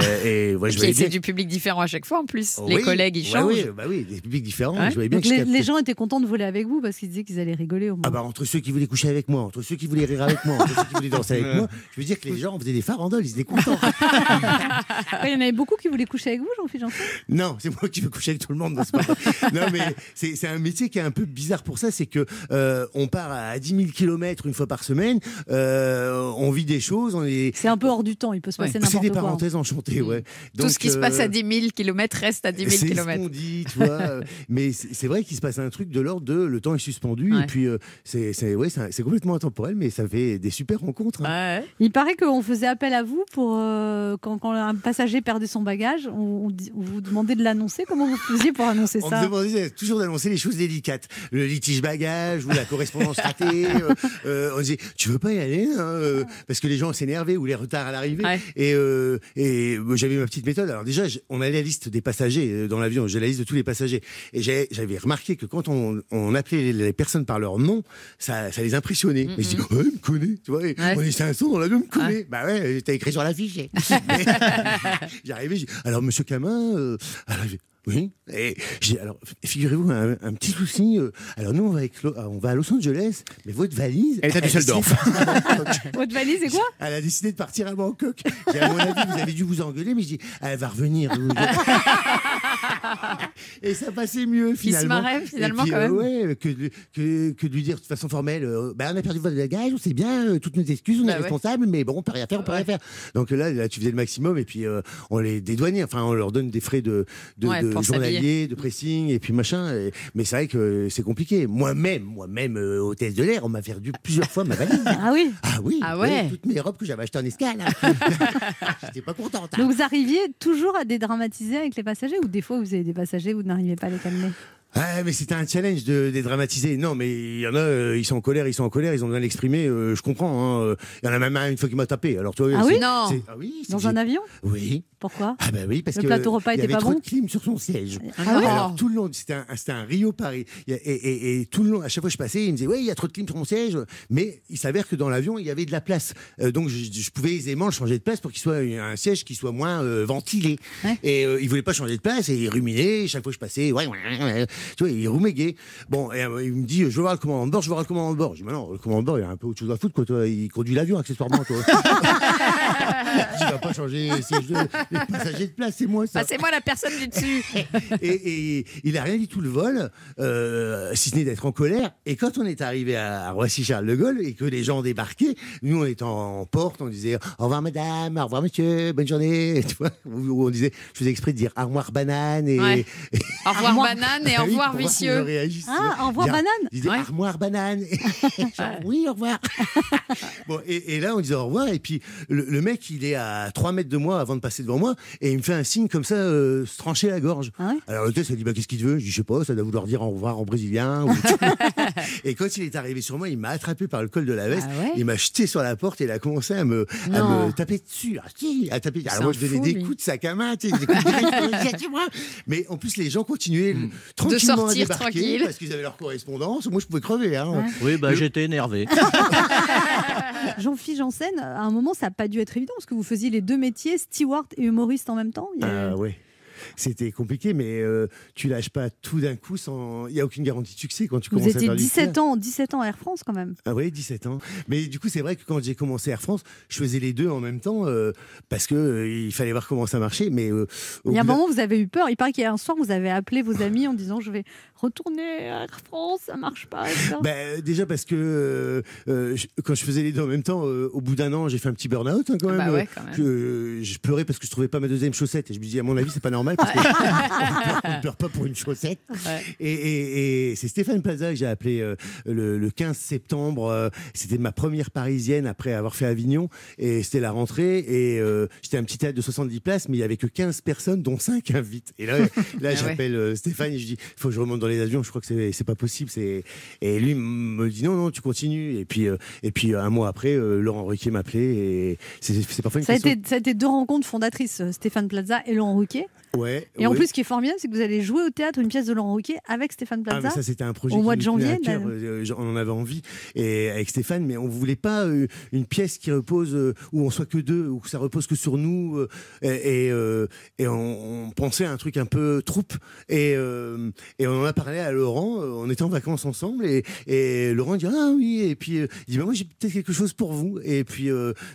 et ouais, je c'est du public différent à chaque fois en plus. Oh les oui, collègues, ils ouais, changent. oui, bah oui, des publics différents. Ouais. Je voyais bien Donc que je les, gens étaient contents de voler avec vous parce qu'ils disaient qu'ils allaient rigoler au moins. Ah bah entre ceux qui voulaient coucher avec moi, entre ceux qui voulaient rire avec moi, entre ceux qui voulaient danser avec moi, je veux dire que les gens faisaient des farandoles, ils étaient contents. Ouais, Il y en avait beaucoup qui voulaient coucher avec vous, Jean-Philippe Non, c'est moi qui veux coucher avec tout le monde. Non, c'est pas- non, mais c'est un métier qui est un peu bizarre pour ça, c'est que euh, on part à 10 000 kilomètres une fois par semaine, euh, on vit des choses, on est. C'est un peu hors du temps, il peut se passer C'est n'importe des quoi. parenthèses enchantées, ouais. Tout ce qui se euh, passe à 10 000 km reste à 10 000 C'est ce km. qu'on dit, tu vois. mais c'est c'est vrai qu'il se passe un truc de l'ordre de le temps est suspendu Ouais. et puis euh, c'est c'est ouais, c'est c'est complètement intemporel, mais ça fait des super rencontres. hein. Il paraît qu'on faisait appel à vous pour euh, quand, quand un passager perdait son bagage, on, on on vous demandait de l'annoncer. Comment vous faisiez pour annoncer On ça me demandait toujours d'annoncer les choses délicates, le litige bagage ou la correspondance ratée. euh, euh, on disait, tu veux pas y aller hein, euh, Parce que les gens s'énervaient ou les retards à l'arrivée. Et, euh, et moi, j'avais ma petite méthode. Alors déjà, on a la liste des passagers euh, dans l'avion. J'ai la liste de tous les passagers. Et j'avais remarqué que quand on, on appelait les, personnes par leur nom, ça, ça les impressionnait. Mais je dis, ouais, il me connaît. Tu vois, on est 500 dans l'avion, me connaît. Bah ouais, t'as écrit sur la fiche. J'arrivais, alors monsieur Camin, euh, alors, oui. Et j'ai alors figurez-vous un, un petit souci. euh, alors nous on va, avec on va à Los Angeles, mais votre valise. Elle est à Düsseldorf. Votre valise, c'est quoi? Elle a décidé de partir à Bangkok. J'ai, à mon avis, vous avez dû vous engueuler, mais je dis, elle va revenir. Et ça passait mieux Il se finalement. marrait, finalement, puis, quand euh, même. ouais, que, que, que de lui dire de façon formelle, euh, bah, on a perdu votre bagage, on sait bien, euh, toutes nos excuses, on Bah est ouais. responsable, mais bon, on peut rien faire, on peut rien faire. Donc là, là, tu faisais le maximum et puis euh, on les dédouanait, enfin, on leur donne des frais de, de, Ouais, de journalier, de pressing et puis machin. et- mais c'est vrai que c'est compliqué. Moi-même, moi-même, euh, hôtesse de l'air, on m'a perdu plusieurs fois ma valise. Ah oui Ah oui, Ah ouais. toutes mes robes que j'avais achetées en escale. hein. J'étais pas contente. hein. Donc vous arriviez toujours à dédramatiser avec les passagers ou des fois vous avez des passagers, vous n'arrivez pas à les calmer Ah, mais c'était un challenge de dédramatiser. Non, mais il y en a, euh, ils sont en colère, ils sont en colère, ils ont besoin de l'exprimer. euh, je comprends. hein, euh, Il y en a même un une fois qui m'a tapé. Alors toi, Ah c'est- oui Non. c'est- Ah oui. c'est Dans un avion Oui. Pourquoi Ah bah oui, parce Le que plateau repas il y était avait pas trop bon de clim sur son siège. Ah ouais Alors tout le long, c'était un, c'était un Rio Paris. Il y a- Et, et- et tout le long, à chaque fois que je passais, il me disait oui, il y a trop de clim sur mon siège. Mais il s'avère que dans l'avion, il y avait de la place. Euh, donc je, je pouvais aisément le changer de place pour qu'il soit un siège qui soit moins euh, ventilé. Et euh, il voulait pas changer de place et il ruminait. Chaque fois que je passais, ouais, ouais, ouais, tu vois, il ruméguait. Bon, et, euh, il me dit je veux voir le commandant de bord, je veux voir le commandant de bord. Je dis mais non, le commandant de bord, il a un peu autre chose à foutre quoi. Toi, il conduit l'avion accessoirement. Toi. il va pas changer les sièges de les passagers de place, c'est moi ça. Passez-moi la personne du dessus. et, et il a rien dit tout le vol, euh, si ce n'est d'être en colère. Et quand on est arrivé à, à Roissy-Charles de Gaulle et que les gens débarquaient, nous on était en porte, on disait au revoir madame, au revoir monsieur, bonne journée. Tu vois, on disait, je faisais exprès de dire au revoir banane et, Ouais. et- Au revoir banane et au revoir pour vicieux. réagissent. Ah, au revoir banane Il disait armoire banane. Genre, oui, au revoir. bon, et, et là, on disait au revoir. Et puis, le, le mec, il est à 3 mètres de moi avant de passer devant moi. Et il me fait un signe comme ça, euh, se trancher la gorge. Alors, l'hôtesse, elle dit bah, Qu'est-ce qu'il te veut? Je dis Je sais pas, ça doit vouloir dire au revoir en brésilien. ou- et quand il est arrivé sur moi, il m'a attrapé par le col de la veste. Ah ouais il m'a jeté sur la porte et il a commencé à me, à me taper dessus. Ah, si, à taper. Alors, moi, je donnais fou, des lui. coups de sac à main, tu sais, des coups de. Mais en plus, les gens continuaient tranquillement à sortir débarquer tranquille. parce qu'ils avaient leur correspondance. Moi, je pouvais crever. Hein. Oui, bah Le- j'étais énervé. Jean-Philippe Janssen, à un moment, ça n'a pas dû être évident parce que vous faisiez les deux métiers, steward et humoriste en même temps. Il y a- Ah ouais. C'était compliqué, mais euh, tu lâches pas tout d'un coup sans. Il n'y a aucune garantie de succès quand tu vous commences à étiez faire du 17 théâtre. ans, 17 ans à Air France quand même. Ah oui, 17 ans. Mais du coup, c'est vrai que quand j'ai commencé Air France, je faisais les deux en même temps euh, parce que euh, il fallait voir comment ça marchait. Mais euh, Il y a un moment, vous avez eu peur. Il paraît qu'il y a un soir, vous avez appelé vos amis en disant Je vais retourner à Air France, ça marche pas. etc. Ben, déjà parce que euh, euh, je- quand je faisais les deux en même temps, euh, au bout d'un an, j'ai fait un petit burn-out hein, quand même. Bah ouais, quand même. Je, je pleurais parce que je trouvais pas ma deuxième chaussette et je me dis à mon avis c'est pas normal parce qu'on pleure- on pleure pas pour une chaussette. Et, et- et c'est Stéphane Plaza que j'ai appelé euh, le, le 15 septembre. euh, c'était ma première parisienne après avoir fait Avignon et c'était la rentrée et euh, j'étais un petit théâtre de 70 places mais il y avait que 15 personnes dont 5 invites. Et là, là Ah ouais. j'appelle euh, Stéphane et je dis faut que je remonte dans les avions. Je crois que c'est c'est pas possible. C'est et lui me dit non non tu continues et puis euh, et puis un mois après euh, Laurent Ruquier m'appelait et c'est c'est parfois une Ça a, question. été, ça a été deux rencontres fondatrices, euh, Stéphane Plaza et Laurent Ruquier. Ouais. Et en plus, ce qui est formidable, c'est que vous allez jouer au théâtre une pièce de Laurent Ruquier avec Stéphane Ah, Plaza. mais ça, c'était un projet au mois de janvier. cœur, euh, on en avait envie et avec Stéphane, mais on voulait pas euh, une pièce qui repose euh, où on soit que deux, où ça repose que sur nous et, on, on pensait à un truc un peu troupe et, et on en a parlé à Laurent. On était en vacances ensemble et, et Laurent dit ah oui et puis il dit bah, moi j'ai peut-être quelque chose pour vous et puis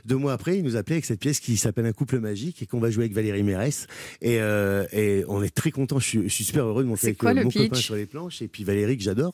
deux mois après il nous appelait avec cette pièce qui s'appelle Un couple magique et qu'on va jouer avec Valérie Mérès et, euh, et on est très content. Je suis, je suis super heureux de monter avec quoi euh, mon copain sur les planches et puis Valérie que j'adore.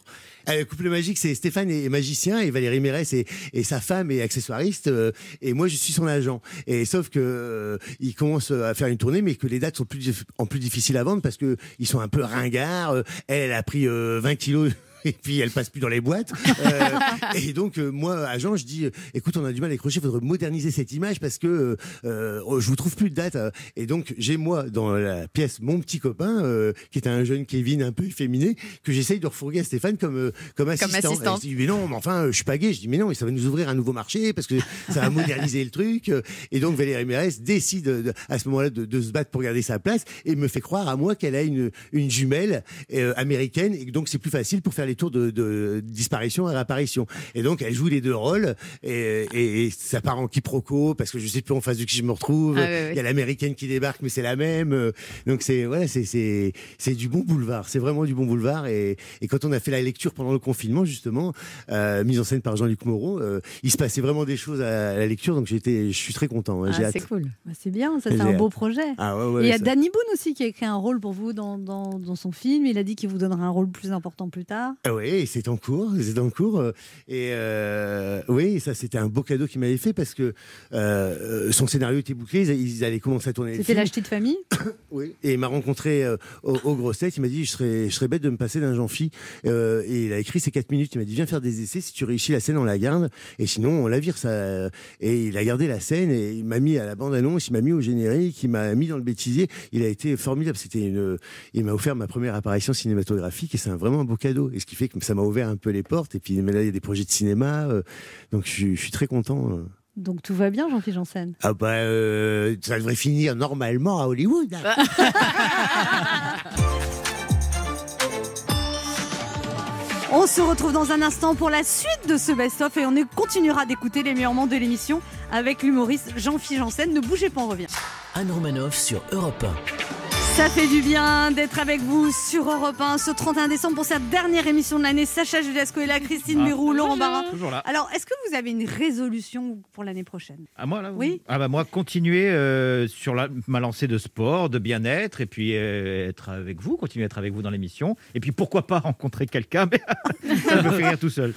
Euh, couple magique, c'est Stéphane est magicien et Valérie Mérès et, et sa femme est accessoiriste euh, et moi je suis son agent. Et sauf que euh, il commence à faire une tournée, mais que les dates sont plus en plus difficiles à vendre parce que ils sont un peu ringards. Euh, Elle, elle a pris euh, 20 kilos. Et puis elle passe plus dans les boîtes. Euh, et donc euh, moi, agent, je dis, euh, écoute, on a du mal à décrocher, il faudrait moderniser cette image parce que euh, euh, je vous trouve plus de date. euh. Et donc j'ai moi dans la pièce mon petit copain euh, qui est un jeune Kevin un peu efféminé que j'essaye de refourguer à Stéphane comme comme assistant. il dit, mais non, mais enfin, je suis pas gay. Je dis mais non, mais ça va nous ouvrir un nouveau marché parce que ça va moderniser le truc. Et donc Valérie Mérès décide de- à ce moment-là de, de se battre pour garder sa place et me fait croire à moi qu'elle a une une jumelle euh, américaine et que donc c'est plus facile pour faire les tours de, de disparition à réapparition. Et donc elle joue les deux rôles et, et, et ça part en quiproquo parce que je sais plus en face de qui je me retrouve. Ah. Il y a l'américaine qui débarque mais c'est la même. Donc c'est voilà, c'est du bon boulevard. C'est vraiment du bon boulevard et, et quand on a fait la lecture pendant le confinement justement, euh, mise en scène par Jean-Luc Moreau, euh, il se passait vraiment des choses à, la lecture donc j'étais je suis très content. hein. Ah, c'est cool. Bah, c'est bien, ça c'est un beau projet. Ah ouais, Et ouais, il y a ça- Danny Boone aussi qui a écrit un rôle pour vous dans, dans, dans son film. Il a dit qu'il vous donnera un rôle plus important plus tard. Ah oui, c'est en cours, c'est en cours. euh, Et euh, oui, ça c'était un beau cadeau qu'il m'avait fait parce que euh, son scénario était bouclé, ils, ils allaient commencer à tourner. C'était film. la petite famille? Oui. Et il m'a rencontré euh, au, au. Il m'a dit je serais, je serais bête de me passer d'un. Euh, et il a écrit ces quatre minutes. Il m'a dit viens faire des essais. Si tu réussis la scène, on la garde. Et sinon, on la vire. Ça. Et il a gardé la scène et il m'a mis à la bande annonce. Il m'a mis au générique. Il m'a mis dans le bêtisier. Il a été formidable. C'était une. Il m'a offert ma première apparition cinématographique et c'est un, vraiment un beau cadeau. Et ce qui fait que ça m'a ouvert un peu les portes. Et puis mais là, il y a des projets de cinéma. euh, donc je, suis- je suis très content. euh. Donc tout va bien, Jean-Philippe Janssen? Ah bah euh, ça devrait finir normalement à Hollywood. On se retrouve dans un instant pour la suite de ce best-of et on continuera d'écouter les meilleurs moments de l'émission avec l'humoriste Jean-Philippe Janssen. Ne bougez pas, on revient. Anne Romanoff sur Europe Ça fait du bien d'être avec vous sur Europe 1 ce 31 décembre pour cette dernière émission de l'année. Sacha Judasco est là, Christine Ah. Mérou, Laurent. Barra. Toujours là. Alors, est-ce que vous avez une résolution pour l'année prochaine? À moi là Oui. Ah bah moi continuer euh, sur la, ma lancée de sport, de bien-être et puis euh, être avec vous, continuer à être avec vous dans l'émission et puis pourquoi pas rencontrer quelqu'un mais ça me fait rire tout seul.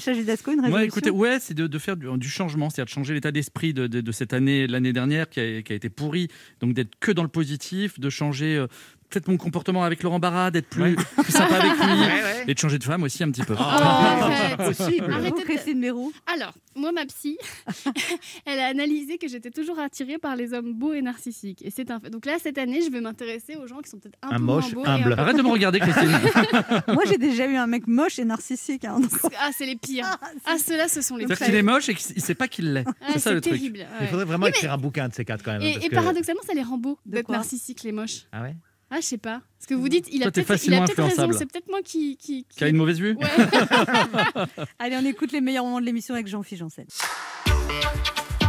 Sacha Judasco, une résolution Ouais, écoutez, ouais, c'est de, de faire du, du changement, c'est-à-dire de changer l'état d'esprit de, de- de cette année, l'année dernière qui a, qui a été pourrie, donc d'être que dans le positif, de changer euh, peut-être mon comportement avec Laurent Barra, d'être plus, plus sympa avec lui, Ouais, ouais. et de changer de femme aussi un petit peu. Arrête. Possible. Arrêtez de- Christine Mérou. Alors, moi, ma psy, elle a analysé que j'étais toujours attirée par les hommes beaux et narcissiques. Et c'est un fait. Donc là, cette année, je vais m'intéresser aux gens qui sont peut-être un, Un peu moche, moins beaux. humble. et un peu- Arrête de me regarder, Christine. Moi, j'ai déjà eu un mec moche et narcissique. hein, donc- Ah, c'est les pires. Ah, ceux-là, ce sont les C'est-à-dire pires. qu'il est moche et qu'il ne sait pas qu'il l'est. Ah, c'est ça le truc. terrible. ouais. Il faudrait vraiment Oui, mais- écrire un bouquin de ces quatre quand même. Et, parce et que- paradoxalement, ça les rend beaux d'être narcissiques, les moches. Ah ouais? Ah, je sais pas. Parce que vous dites, il a peut-être il a facilement peut-être raison. C'est peut-être moi qui. qui, Qui a une mauvaise vue Allez, on écoute les meilleurs moments de l'émission avec Jean-Philippe Janssen.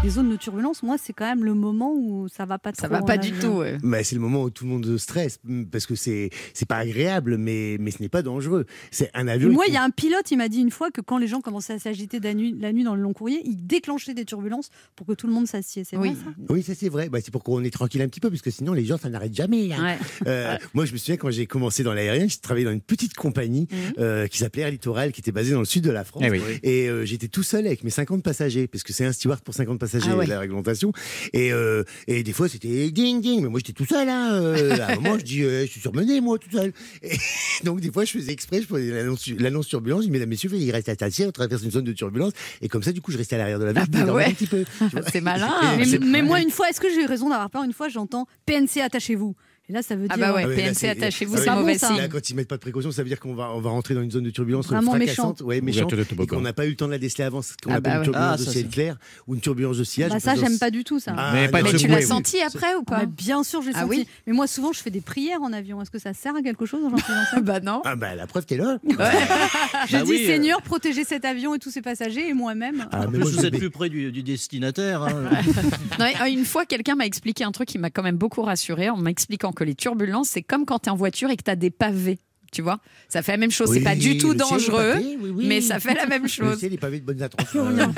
Les zones de turbulence, moi, c'est quand même le moment où ça va pas trop. Ça va pas du avion. tout. ouais. Bah, c'est le moment où tout le monde stresse mm, parce que c'est c'est pas agréable, mais mais ce n'est pas dangereux. C'est un Et avion. moi, il y a un pilote, il m'a dit une fois que quand les gens commençaient à s'agiter la nuit, la nuit dans le long courrier, il déclenchait des turbulences pour que tout le monde s'assied. C'est vrai ça? Oui, ça c'est vrai. Bah, c'est pour qu'on est tranquille un petit peu, parce que sinon les gens ça n'arrête jamais. hein. Ouais. Euh, moi, je me souviens quand j'ai commencé dans l'aérien, j'ai travaillé dans une petite compagnie euh, qui s'appelait Air Littoral, qui était basée dans le sud de la France. Eh oui. Et euh, j'étais tout seul avec mes 50 passagers, parce que c'est un steward pour 50 passagers Ah ouais. la réglementation. Et, euh, et des fois c'était ding ding, mais moi j'étais tout seul. Hein, euh, à un moment, je dis, euh, je suis surmené moi tout seul. Et donc des fois, je faisais exprès, je prenais l'annonce turbulence, je dis, mesdames messieurs, il reste à on traverse une zone de turbulence. Et comme ça, du coup, je restais à l'arrière de l'avion. Ah je bah ouais. un petit peu. C'est malin. Mais, mais moi, une fois, est-ce que j'ai eu raison d'avoir peur? Une fois, j'entends PNC, attachez-vous. Et là, ça veut Ah dire. bah ouais, Ah attachez-vous, ah c'est mauvais ça. signe. Là, quand ils mettent pas de précaution, ça veut dire qu'on va, on va rentrer dans une zone de turbulence Vraiment fracassante, méchant. ouais, méchante, et qu'on n'a pas eu le temps de la déceler avant, qu'on Ah appelle bah une ouais. turbulence Ah, de ciel clair ou une turbulence de sillage. Bah, ça, j'aime pas du tout ça. Ah, Mais pas non, de Mais tu l'as oui. senti après ou Ah, pas bien sûr, j'ai Ah senti. oui Mais moi, souvent, je fais des prières en avion. Est-ce que ça sert à quelque chose Bah non. Ah bah la preuve t'es là. Je Bah dis oui, euh. Seigneur, protégez cet avion et tous ses passagers et moi-même. Ah, vous êtes plus près du, destinataire. hein. Euh, une fois, quelqu'un m'a expliqué un truc qui m'a quand même beaucoup rassuré en m'expliquant que les turbulences, c'est comme quand tu es en voiture et que tu as des pavés. Tu vois, ça fait la même chose. c'est Oui, pas du tout dangereux, pavé, oui, oui. mais ça fait la même Le chose. ciel est pavé de bonnes intentions. non,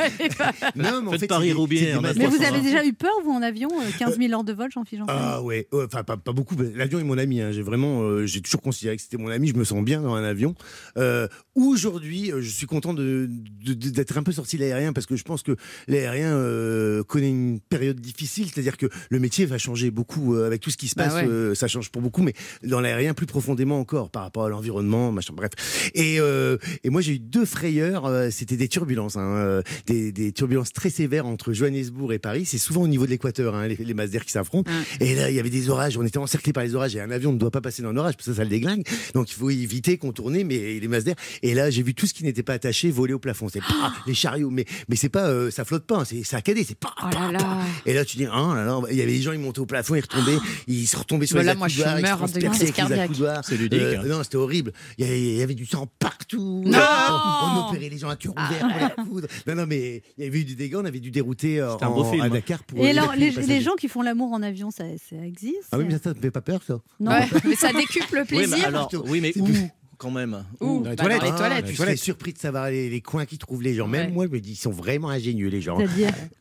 mais en fait, c'est c'est des a Mais vous 300. avez déjà eu peur, vous, en avion euh, 15 000 heures de vol, Jean-Philippe Ah ouais, ouais, enfin pas, pas beaucoup. L'avion est mon ami. hein. J'ai vraiment, euh, j'ai toujours considéré que c'était mon ami. Je me sens bien dans un avion. Euh, Aujourd'hui, euh, je suis content de- de- de- d'être un peu sorti de l'aérien parce que je pense que l'aérien euh, connaît une période difficile. C'est-à-dire que le métier va changer beaucoup euh, avec tout ce qui se Bah passe. ouais. euh, ça change pour beaucoup, mais dans l'aérien plus profondément encore par rapport à l'environnement, machin. Bref. Et, euh, et moi j'ai eu deux frayeurs. euh, C'était des turbulences, hein, euh, des, des turbulences très sévères entre Johannesburg et Paris. C'est souvent au niveau de l'équateur, hein, les, les masses d'air qui s'affrontent. Et là, il y avait des orages. On était encerclés par les orages. Et un avion ne doit pas passer dans l'orage parce que ça, ça le déglingue. Donc il faut éviter, contourner, mais les masses d'air. Et là, j'ai vu tout ce qui n'était pas attaché voler au plafond. C'est pas les chariots, mais mais c'est pas, euh, ça flotte pas. hein, C'est saccadé. C'est pas. Oh là là. Et là, tu dis, ah là là, il y avait des gens, ils montaient au plafond, ils retombaient, ils se retombaient sur Bah les là, moi, je accoudoirs, ils se avec les accoudoirs. C'est ludique, hein. non, c'était horrible. Il y, avait, il y avait du sang partout. Non on, on opérait les gens à cœur ouvert pour. Non, non, mais il y avait eu des dégâts, on avait dû dérouter euh, un beau film. à Dakar pour. Et alors, les, gens qui font l'amour en avion, ça, ça existe? Ah oui, mais ça, ça ne fait pas peur, ça? Non. Ouais, mais ça décuple le Oui, mais plaisir. alors, oui, mais C'est où plus- quand même Où Dans les Bah, toilettes. Dans les Ah, toilettes. Tu Les serais surpris de savoir les, les coins qui trouvent les gens. Même Ouais. moi, je me dis, ils sont vraiment ingénieux, les gens.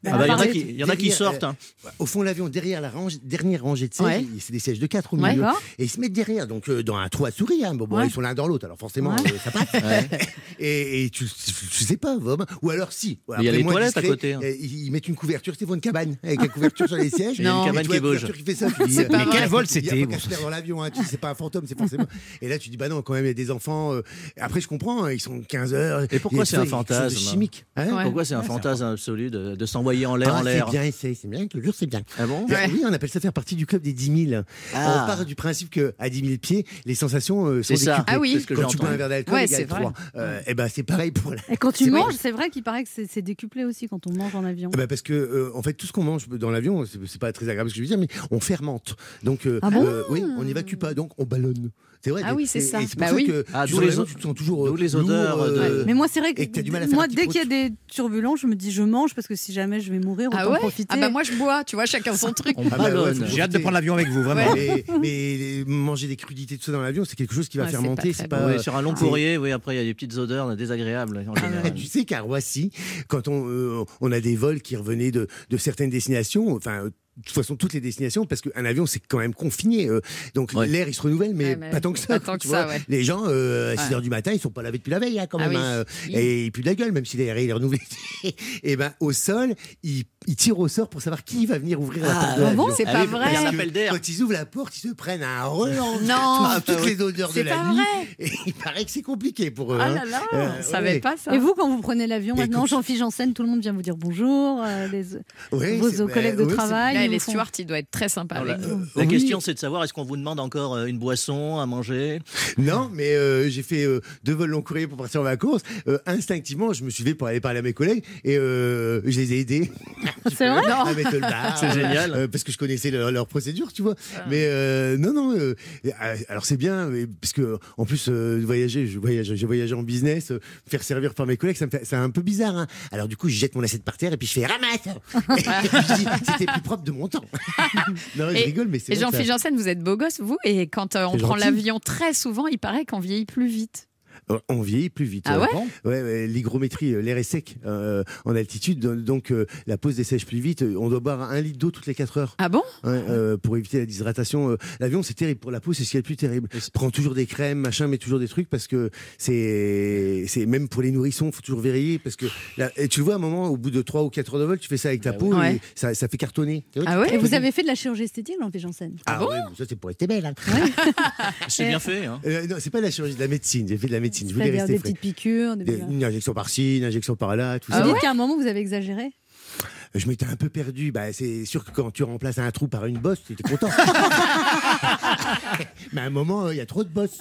Ah bah, Il y en a Bah, qui, il y en a qui Derrière, sortent. euh, hein. Au fond de l'avion, derrière la range, dernière rangée de sièges, Ouais. c'est des sièges de 4 au Ouais. milieu. D'accord. Et ils se mettent derrière, donc euh, dans un trou à souris. Hein. Bon, bon, Ouais. ils sont l'un dans l'autre, alors forcément, Ouais. euh, ça passe. et, et tu, tu sais pas, vraiment. ou alors si. Il y a les moi, toilettes à côté, hein. euh, Ils, mettent une couverture, c'est une cabane, avec une couverture sur les sièges. Il y a une Non. cabane qui la bouge. euh, pas mais quel vol il y a c'était c'est pas un fantôme, c'est forcément. Et là, tu dis, bah non, quand même, il y a des enfants. euh, Après, je comprends, hein, ils sont 15 heures. Et pourquoi c'est un fantasme chimiques. Hein Ouais. Pourquoi c'est un fantasme absolu de, de s'envoyer en l'air, Ah, en l'air C'est bien, c'est c'est bien, toujours c'est bien. Ah bon Ben Oui, on appelle ça faire partie du club des 10 000. Ah. On part du principe qu'à 10 000 pieds, les sensations euh, sont C'est ça. décuplées. Ah oui. C'est ce que Quand tu bois un entendu. verre d'alcool, Ouais, c'est vrai. 3. et ben c'est pareil pour la... Et quand tu manges, c'est vrai qu'il paraît que c'est c'est décuplé aussi quand on mange en avion. Eh ben, parce que euh, en fait tout ce qu'on mange dans l'avion c'est c'est pas très agréable ce que je veux dire mais on fermente donc euh, Ah bon euh, oui on n'évacue pas donc on ballonne c'est vrai Ah oui, c'est ça. et c'est pour Bah ça oui. que Ah, les tu te sens toujours d'où les lourd, odeurs de- euh, Mais moi, c'est vrai que, et que t'as du mal à faire moi, dès qu'il y a des turbulences, je me dis je mange parce que si jamais je vais mourir, autant Ah ouais? profiter. Ah bah moi je bois, tu vois, chacun son truc. On Ah bah ouais, J'ai hâte de prendre l'avion avec vous, vraiment. mais, manger des crudités tout ça dans l'avion c'est quelque chose qui va Ouais, c'est fermenter pas très c'est pas, sur un long courrier, oui, après il y a des petites odeurs désagréables en Ah, général. tu sais qu'à Roissy, quand on, euh, on a des vols qui revenaient de, de certaines destinations, enfin. De toute façon, toutes les destinations, parce qu'un avion, c'est quand même confiné. euh, donc, Ouais. l'air, il se renouvelle, mais, Ouais, mais pas tant que ça. pas tant que ça, ouais. Les gens, euh, à 6 Ouais. h du matin, ils sont pas lavés depuis la veille, hein, quand Ah même. oui. hein, Oui. Et ils puent de la gueule, même si l'air il est renouvelé. et ben, au sol, ils, ils tirent au sort pour savoir qui va venir ouvrir la Ah, porte de ah bon C'est Ah pas vrai. Quand ils ouvrent la porte, ils se prennent un relance Non. de toutes les odeurs de C'est la pas nuit. vrai. Et il paraît que c'est compliqué pour eux. Ah hein. là là, Euh, on savait pas ça. Et vous, quand vous prenez l'avion maintenant, Jean-Philippe Janssen, tout le monde vient vous dire bonjour, euh, vos collègues bah, de travail. Vous les stewards, il doit être très sympa Alors, avec la vous. la Oui. question, c'est de savoir est-ce qu'on vous demande encore euh, une boisson à manger? Non, mais euh, j'ai fait euh, deux vols long courrier pour partir en vacances. Euh, instinctivement, je me suis levé pour aller parler à mes collègues et euh, je les ai aidés. C'est vrai? À mettre le bar. C'est génial. Euh, parce que je connaissais leur, leur procédure, tu vois. Mais euh, non, non. alors c'est bien, mais- parce que en plus euh, voyager, je voyage, j'ai voyagé en business, euh, faire servir par mes collègues, ça me fait, c'est un peu bizarre. hein. Alors du coup, je jette mon assiette par terre et puis je fais ramasse. et c'était plus propre de mon temps. non, je Et- rigole, mais c'est Et Jean-Philippe Janssen, vous êtes beau gosse, vous, et quand euh, on prend l'avion très souvent, il paraît qu'on vieillit plus vite. Euh, On vieillit plus vite. Ah euh, ouais ouais, ouais, L'hygrométrie, euh, l'air est sec euh, en altitude, do- donc euh, la pause dessèche plus vite. On doit boire un litre d'eau toutes les 4 heures. Ah bon Ouais, euh, Pour éviter la déshydratation. L'avion, c'est terrible pour la peau, c'est ce qui est le plus terrible. Prends toujours des crèmes, machin, mais toujours des trucs parce que c'est c'est même pour les nourrissons, faut toujours vérifier parce que là, et tu vois à un moment, au bout de 3 ou 4 heures de vol, tu fais ça avec ta peau ouais. et ça, ça fait cartonner. Ah ouais Et vous avez fait de la chirurgie esthétique, Jean-Philippe Janssen Ah, ouais, mais ça c'est pour rester belle. hein. C'est bien fait. Hein. Euh, non, c'est pas de la chirurgie, de la médecine. J'ai fait de la médecine. Je voulais rester des frais. petites piqûres. Des... Des- une injection par-ci, une injection par-là, tout Vous ça. dites qu'à un moment, vous avez exagéré Je m'étais un peu perdu. Bah, c'est sûr que quand tu remplaces un trou par une bosse, tu étais content. Mais à un moment, euh, il y a trop de bosses.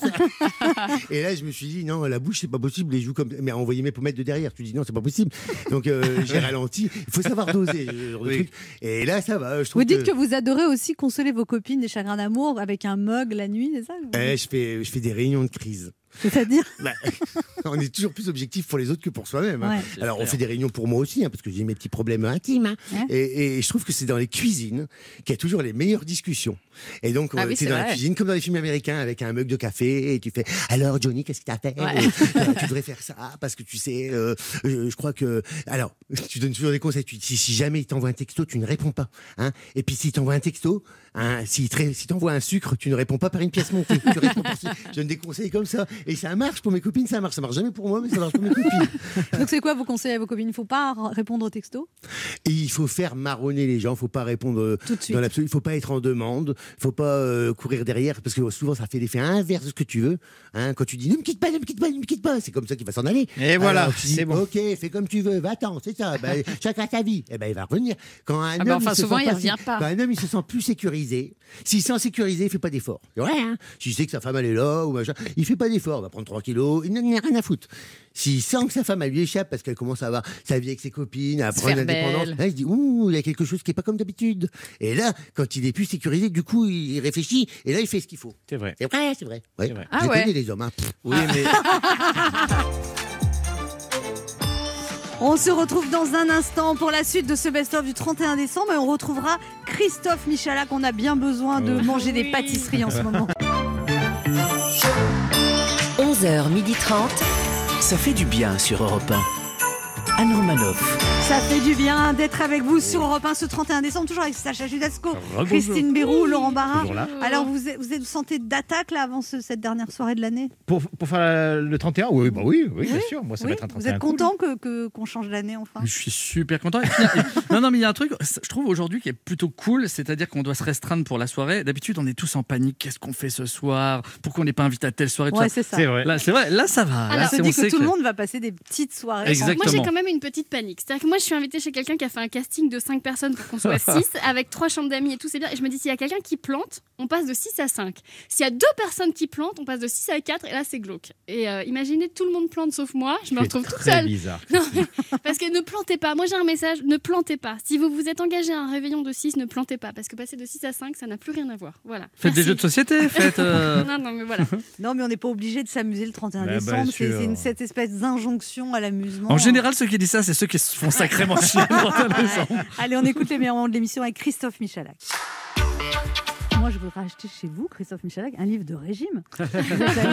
Et là, je me suis dit, non, la bouche, c'est pas possible. Les joues comme. Mais envoyer mes pommettes de derrière. Tu dis, non, c'est pas possible. Donc, euh, j'ai ralenti. Il faut savoir doser. de truc. Et là, ça va. Je Vous dites que vous adorez aussi consoler vos copines des chagrins d'amour avec un mug la nuit, c'est ça je, fais, je fais des réunions de crise. C'est-à-dire Bah, on est toujours plus objectif pour les autres que pour soi-même. hein. Ouais. Alors, on fait des réunions pour moi aussi, hein, parce que j'ai mes petits problèmes intimes. hein. Ouais. Et, et je trouve que c'est dans les cuisines qu'il y a toujours les meilleures discussions. Et donc, Ah euh, oui, c'est dans la cuisine comme dans les films américains avec un mug de café et tu fais Alors, Johnny, qu'est-ce que t'as fait Ouais. Euh, Tu devrais faire ça parce que tu sais, euh, je, je crois que. Alors, tu donnes toujours des conseils. Tu dis si jamais il t'envoie un texto, tu ne réponds pas. Hein et puis, s'il t'envoie un texto, hein, s'il te ré- s'il t'envoie un sucre, tu ne réponds pas par une pièce montée. Tu réponds par- Je donne des conseils comme ça. Et ça marche pour mes copines, ça marche. Ça marche jamais pour moi, mais ça marche pour mes copines. Donc c'est quoi vos conseils à vos copines? Il ne faut pas répondre aux textos? Et il faut faire marronner les gens, il faut pas répondre euh, Tout de suite. dans l'absolu, il faut pas être en demande, il faut pas euh, courir derrière parce que souvent ça fait l'effet inverse de ce que tu veux. Hein, quand tu dis ne me quitte pas, ne me quitte pas, ne me quitte pas, c'est comme ça qu'il va s'en aller. Et voilà, Alors, c'est bon. Ok, fais comme tu veux, va-t'en, c'est ça. Ben, chacun sa vie. Et ben il va revenir. Quand un Ah ben, homme, enfin, il se souvent, sent il pas revient sé- pas. Quand un homme il se sent plus sécurisé, s'il se sent sécurisé, il fait pas d'effort. C'est vrai, hein. S'il sait que sa femme elle est là ou machin, il fait pas d'effort. Il va prendre 3 kilos, il n'en a rien à foutre. S'il sent que sa femme elle lui échappe parce qu'elle commence à avoir sa vie avec ses copines, à prendre l'indépendance, là, il se dit ouh, il y a quelque chose qui est pas comme d'habitude. Et là, quand il est plus sécurisé, du coup, il réfléchit et là, il fait ce qu'il faut. C'est vrai. C'est vrai, c'est vrai. Ouais. Ah Je ouais. connais les hommes. hein. Oui, mais On se retrouve dans un instant pour la suite de ce best-of du 31 décembre et on retrouvera Christophe Michalak. On a bien besoin de manger des pâtisseries en ce moment. 11h30. Ça fait du bien sur Europe 1. Anne Romanoff. Ça fait du bien d'être avec vous sur Europe 1 ce 31 décembre, toujours avec Sacha Judasco. Christine Bérou, Laurent Barra. Alors vous êtes, vous êtes sentez d'attaque là avant ce- cette dernière soirée de l'année? Pour, pour faire le 31 Oui, bah oui, oui, bien sûr. Moi, ça Oui va être un Vous 31 êtes content que que- qu'on change d'année enfin? Je suis super content. Et puis, il y a- et- non, non, mais il y a un truc, je trouve aujourd'hui qui est plutôt cool, c'est-à-dire qu'on doit se restreindre pour la soirée. D'habitude, on est tous en panique. Qu'est-ce qu'on fait ce soir? Pourquoi on n'est pas invité à telle soirée? Ouais, c'est ça. C'est vrai. Là, c'est vrai. Là, ça va. On Là, se on dit que sait tout le monde va passer des petites soirées. Exact. Moi, j'ai Exactement. quand même une petite panique. C'est-à-dire que moi, je suis invitée chez quelqu'un qui a fait un casting de 5 personnes pour qu'on soit 6, avec 3 chambres d'amis et tout, c'est bien. Et je me dis, s'il y a quelqu'un qui plante, on passe de 6 à 5. S'il y a deux personnes qui plantent, on passe de 6 à 4, et là, c'est glauque. Et euh, imaginez, tout le monde plante sauf moi, je me retrouve toute très seule. bizarre. Non, parce que ne plantez pas. Moi, j'ai un message, ne plantez pas. Si vous vous êtes engagé à un réveillon de 6, ne plantez pas. Parce que passer de 6 à 5, ça n'a plus rien à voir. Voilà. Faites des jeux de société, faites. euh, Non, non, mais voilà. Non mais on n'est pas obligé de s'amuser le 31 Bah, décembre. C'est cette espèce d'injonction à l'amusement. En général, ceux qui disent ça, c'est ceux qui se font sacrément. Allez, on écoute les meilleurs moments de l'émission avec Christophe Michalak. Moi, je voudrais acheter chez vous, Christophe Michalak, un livre de régime. Vous êtes,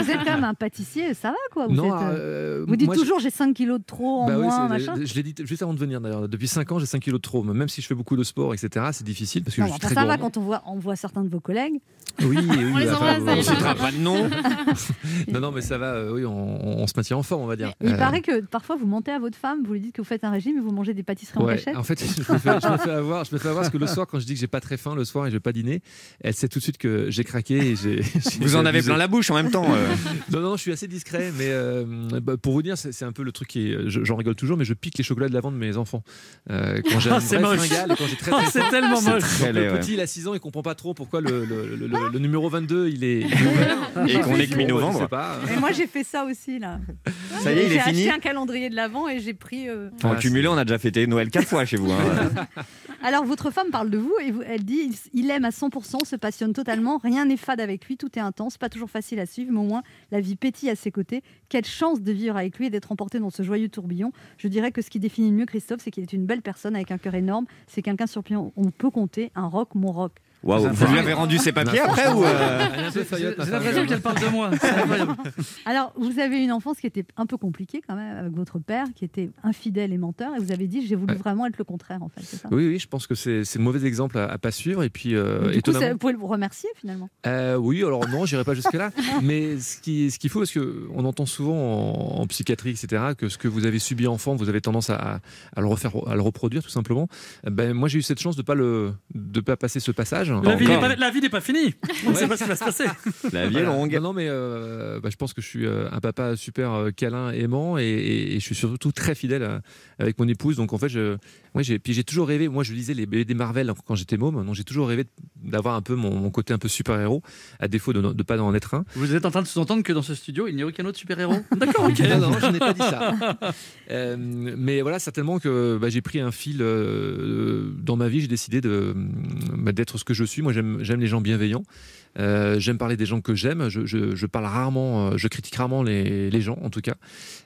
vous êtes quand même un pâtissier, ça va quoi Vous, Non, êtes, euh, euh, vous dites moi, toujours j'ai 5 kilos de trop en Bah moins, machin. je l'ai dit juste avant de venir d'ailleurs. Depuis 5 ans, j'ai 5 kilos de trop. Même si je fais beaucoup de sport, etc., c'est difficile parce que Non, je suis très ça va quand on voit, on voit certains de vos collègues. Oui, oui, On les embrasse, enfin, citera pas de nom. non, non, mais ça va. euh, oui, on, on se maintient en forme, on va dire. Il Euh, paraît que parfois vous mentez à votre femme, vous lui dites que vous faites un régime et vous mangez des pâtisseries en Ouais, cachette. en fait, je me, fais, je me fais avoir, je me fais avoir parce que le soir, quand je dis que j'ai pas très faim le soir et je vais pas dîner, elle, c'est tout de suite que j'ai craqué. Et j'ai- j'ai Vous en avez abusé. plein la bouche en même temps. euh. Non, non, je suis assez discret, mais euh, bah, pour vous dire, c'est c'est un peu le truc qui est. je- J'en rigole toujours, mais je pique les chocolats de l'avant de mes enfants. Euh, quand j'ai Ah, un c'est vrai moche. fringale et quand j'ai très, Ah, très c'est faim. tellement moche. Le Très laid, ouais. petit, il a 6 ans, il comprend pas trop pourquoi le, le- le- le- le numéro 22, il est, il est ouvert. Et qu'on est que mi-novembre. Et moi, j'ai fait ça aussi, là. Ça y est, il J'ai est fini. acheté un calendrier de l'avant et j'ai pris. euh, En cumulé, on a déjà fêté Noël quatre fois chez vous. hein. Alors, votre femme parle de vous et vous- elle dit il aime à 100%, se passionne totalement, rien n'est fade avec lui, tout est intense, pas toujours facile à suivre, mais au moins la vie pétille à ses côtés. Quelle chance de vivre avec lui et d'être emporté dans ce joyeux tourbillon. Je dirais que ce qui définit le mieux Christophe, c'est qu'il est une belle personne avec un cœur énorme. C'est quelqu'un sur qui on on peut compter, un rock, mon rock. Vous lui avez rendu ses papiers après ou euh J'ai femme. l'impression qu'elle parle de moi. Alors, vous avez une enfance qui était un peu compliquée quand même avec votre père, qui était infidèle et menteur, et vous avez dit j'ai voulu Ouais. vraiment être le contraire en fait. ça? Oui, oui, je pense que c'est le mauvais exemple à, à pas suivre. Et puis, euh, Du coup, étonnamment- ça- vous pouvez le remercier finalement? Euh, oui, alors non, j'irai pas jusque-là. mais ce qui- ce qu'il faut, parce qu'on entend souvent en, en psychiatrie, etc., que ce que vous avez subi enfant, vous avez tendance à, à le refaire, à le reproduire, tout simplement. Ben, moi, j'ai eu cette chance de pas le, de pas passer ce passage. La vie n'est pas, la vie n'est pas finie. On ne sait pas ce qui va se passer. La vie est longue. Non, non, mais euh, bah, je pense que je suis euh, un papa super euh, câlin, aimant, et, et- et je suis surtout très fidèle à- avec mon épouse. Donc en fait, je, ouais, j'ai, puis j'ai toujours rêvé. Moi, je lisais les BD Marvel quand j'étais môme, donc j'ai toujours rêvé d'avoir un peu mon, mon côté un peu super héros, à défaut de ne pas en être un. Vous êtes en train de sous-entendre que dans ce studio, il n'y a aucun autre super-héros? D'accord, ok. Non, non, je n'ai pas dit ça. Euh, mais voilà, certainement que bah, j'ai pris un fil euh, dans ma vie. J'ai décidé de, bah, d'être ce que je suis. Moi, j'aime les gens bienveillants. Euh, j'aime parler des gens que j'aime. Je, je- je parle rarement, euh, je critique rarement les, les gens, en tout cas,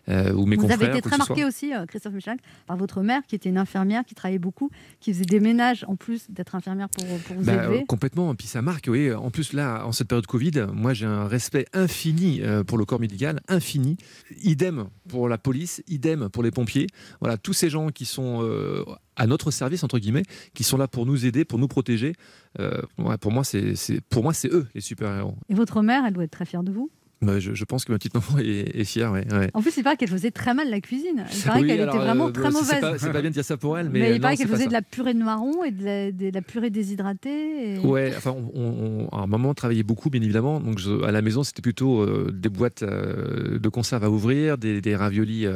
euh, ou mes vous confrères. avez été très marqué aussi, Christophe Michalak, par votre mère qui était une infirmière, qui travaillait beaucoup, qui faisait des ménages en plus d'être infirmière pour, pour vous Bah, élever. complètement, et puis ça marque, oui. En plus, là, en cette période Covid, moi j'ai un respect infini pour le corps médical, infini. Idem pour la police, idem pour les pompiers. Voilà, tous ces gens qui sont euh, à notre service, entre guillemets, qui sont là pour nous aider, pour nous protéger. Euh, ouais, pour moi, c'est c'est- pour moi, c'est eux les super-héros. Et votre mère, elle doit être très fière de vous. Bah, je, je pense que ma petite maman est, est fière, ouais. ouais. En plus, il paraît qu'elle faisait très mal la cuisine. Il paraît Oui, qu'elle était vraiment euh, très mauvaise. C'est pas, bien de dire ça pour elle, mais, Mais, il paraît qu'elle faisait de la purée de marron et de la, de la purée déshydratée. et- Ouais, enfin, on, on- on- à un moment, on travaillait beaucoup, bien évidemment. Donc, je- à la maison, c'était plutôt euh, des boîtes euh, de conserve à ouvrir, des, des raviolis,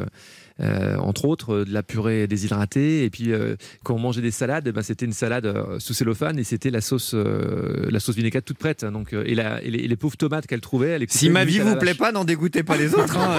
euh, entre autres, euh, de la purée déshydratée. Et puis, euh, quand on mangeait des salades, eh ben, c'était une salade sous cellophane et c'était la sauce, euh, la sauce vinaigrette toute prête. Donc, et, la- et les, et les pauvres tomates qu'elle trouvait, elle Si ma vie vous plaît pas, n'en dégoûtez pas les autres. hein,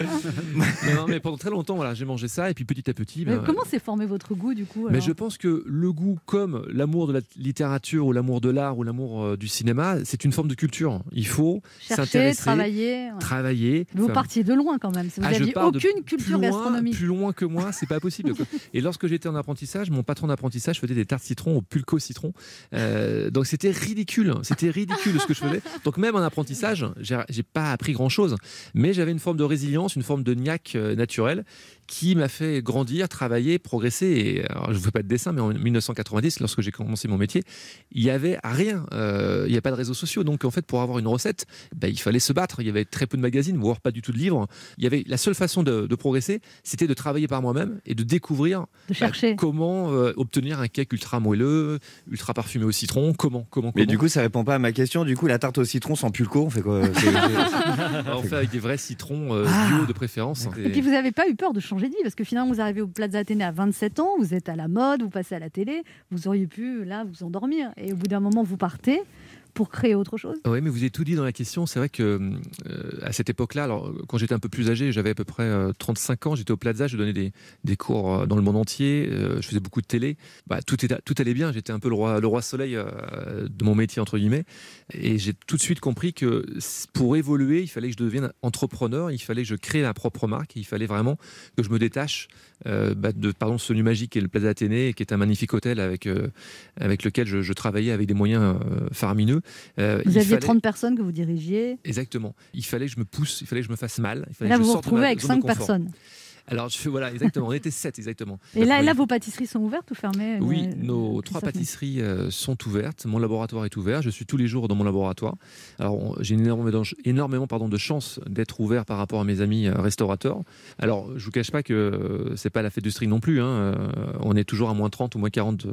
euh. non, non, mais pendant très longtemps, voilà, j'ai mangé ça. Et puis, petit à petit, Mais ben, comment s'est formé votre goût du coup mais je pense que le goût, comme l'amour de la littérature ou l'amour de l'art ou l'amour euh, du cinéma, c'est une forme de culture. Il faut Chercher, s'intéresser, travailler. ouais. travailler. Mais vous partiez de loin quand même. Vous Ah, je n'aviez pars de aucune culture plus Plus loin que moi, c'est pas possible. Et lorsque j'étais en apprentissage, mon patron d'apprentissage faisait des tartes citron au pulco citron. Euh, donc c'était ridicule. C'était ridicule ce que je faisais. Donc même en apprentissage, j'ai pas appris grand chose. Mais j'avais une forme de résilience, une forme de niaque euh, naturelle qui m'a fait grandir, travailler, progresser. Et je ne fais pas de dessin, mais en 1990, lorsque j'ai commencé mon métier, il y avait rien. Euh, il n'y a pas de réseaux sociaux. Donc, en fait, pour avoir une recette, ben, il fallait se battre. Il y avait très peu de magazines, voire pas du tout de livres. Il y avait la seule façon de progresser, c'était de travailler par moi-même et de découvrir De chercher. bah, comment euh, obtenir un cake ultra moelleux, ultra parfumé au citron. Comment, comment, Mais comment. du coup, ça répond pas à ma question. Du coup, la tarte au citron sans pulco, on fait quoi C'est- on fait avec des vrais citrons euh, Ah. bio de préférence. Et puis vous n'avez pas eu peur de changer de vie parce que finalement vous arrivez au Plaza Athénée à 27 ans, vous êtes à la mode, vous passez à la télé, vous auriez pu là vous endormir et au bout d'un moment vous partez pour créer autre chose. Oui, mais vous avez tout dit dans la question. C'est vrai que euh, à cette époque-là, alors quand j'étais un peu plus âgé, j'avais à peu près euh, 35 ans, j'étais au Plaza, je donnais des, des cours euh, dans le monde entier, euh, je faisais beaucoup de télé. Bah, tout, tout allait bien, j'étais un peu le roi, le roi soleil de mon métier, entre guillemets. Et j'ai tout de suite compris que pour évoluer, il fallait que je devienne entrepreneur, il fallait que je crée ma propre marque, il fallait vraiment que je me détache bah, de pardon, ce magique qui est le Plaza Athénée, qui est un magnifique hôtel avec, avec lequel je, je travaillais avec des moyens faramineux. Euh, Vous il aviez fallait- 30 personnes que vous dirigiez. Exactement. Il fallait que je me pousse, il fallait que je me fasse mal. Il fallait là que vous je vous retrouvez avec zone de 5 confort. personnes. Alors, je, voilà, exactement. On était sept, exactement. Et là, là, vos pâtisseries sont ouvertes ou fermées Oui, euh, nos trois pâtisseries euh, sont ouvertes. Mon laboratoire est ouvert. Je suis tous les jours dans mon laboratoire. Alors, j'ai énormément, énormément pardon, de chance d'être ouvert par rapport à mes amis euh, restaurateurs. Alors, je vous cache pas que euh, c'est pas la fête du string non plus. hein. Euh, on est toujours à moins 30 ou moins 40%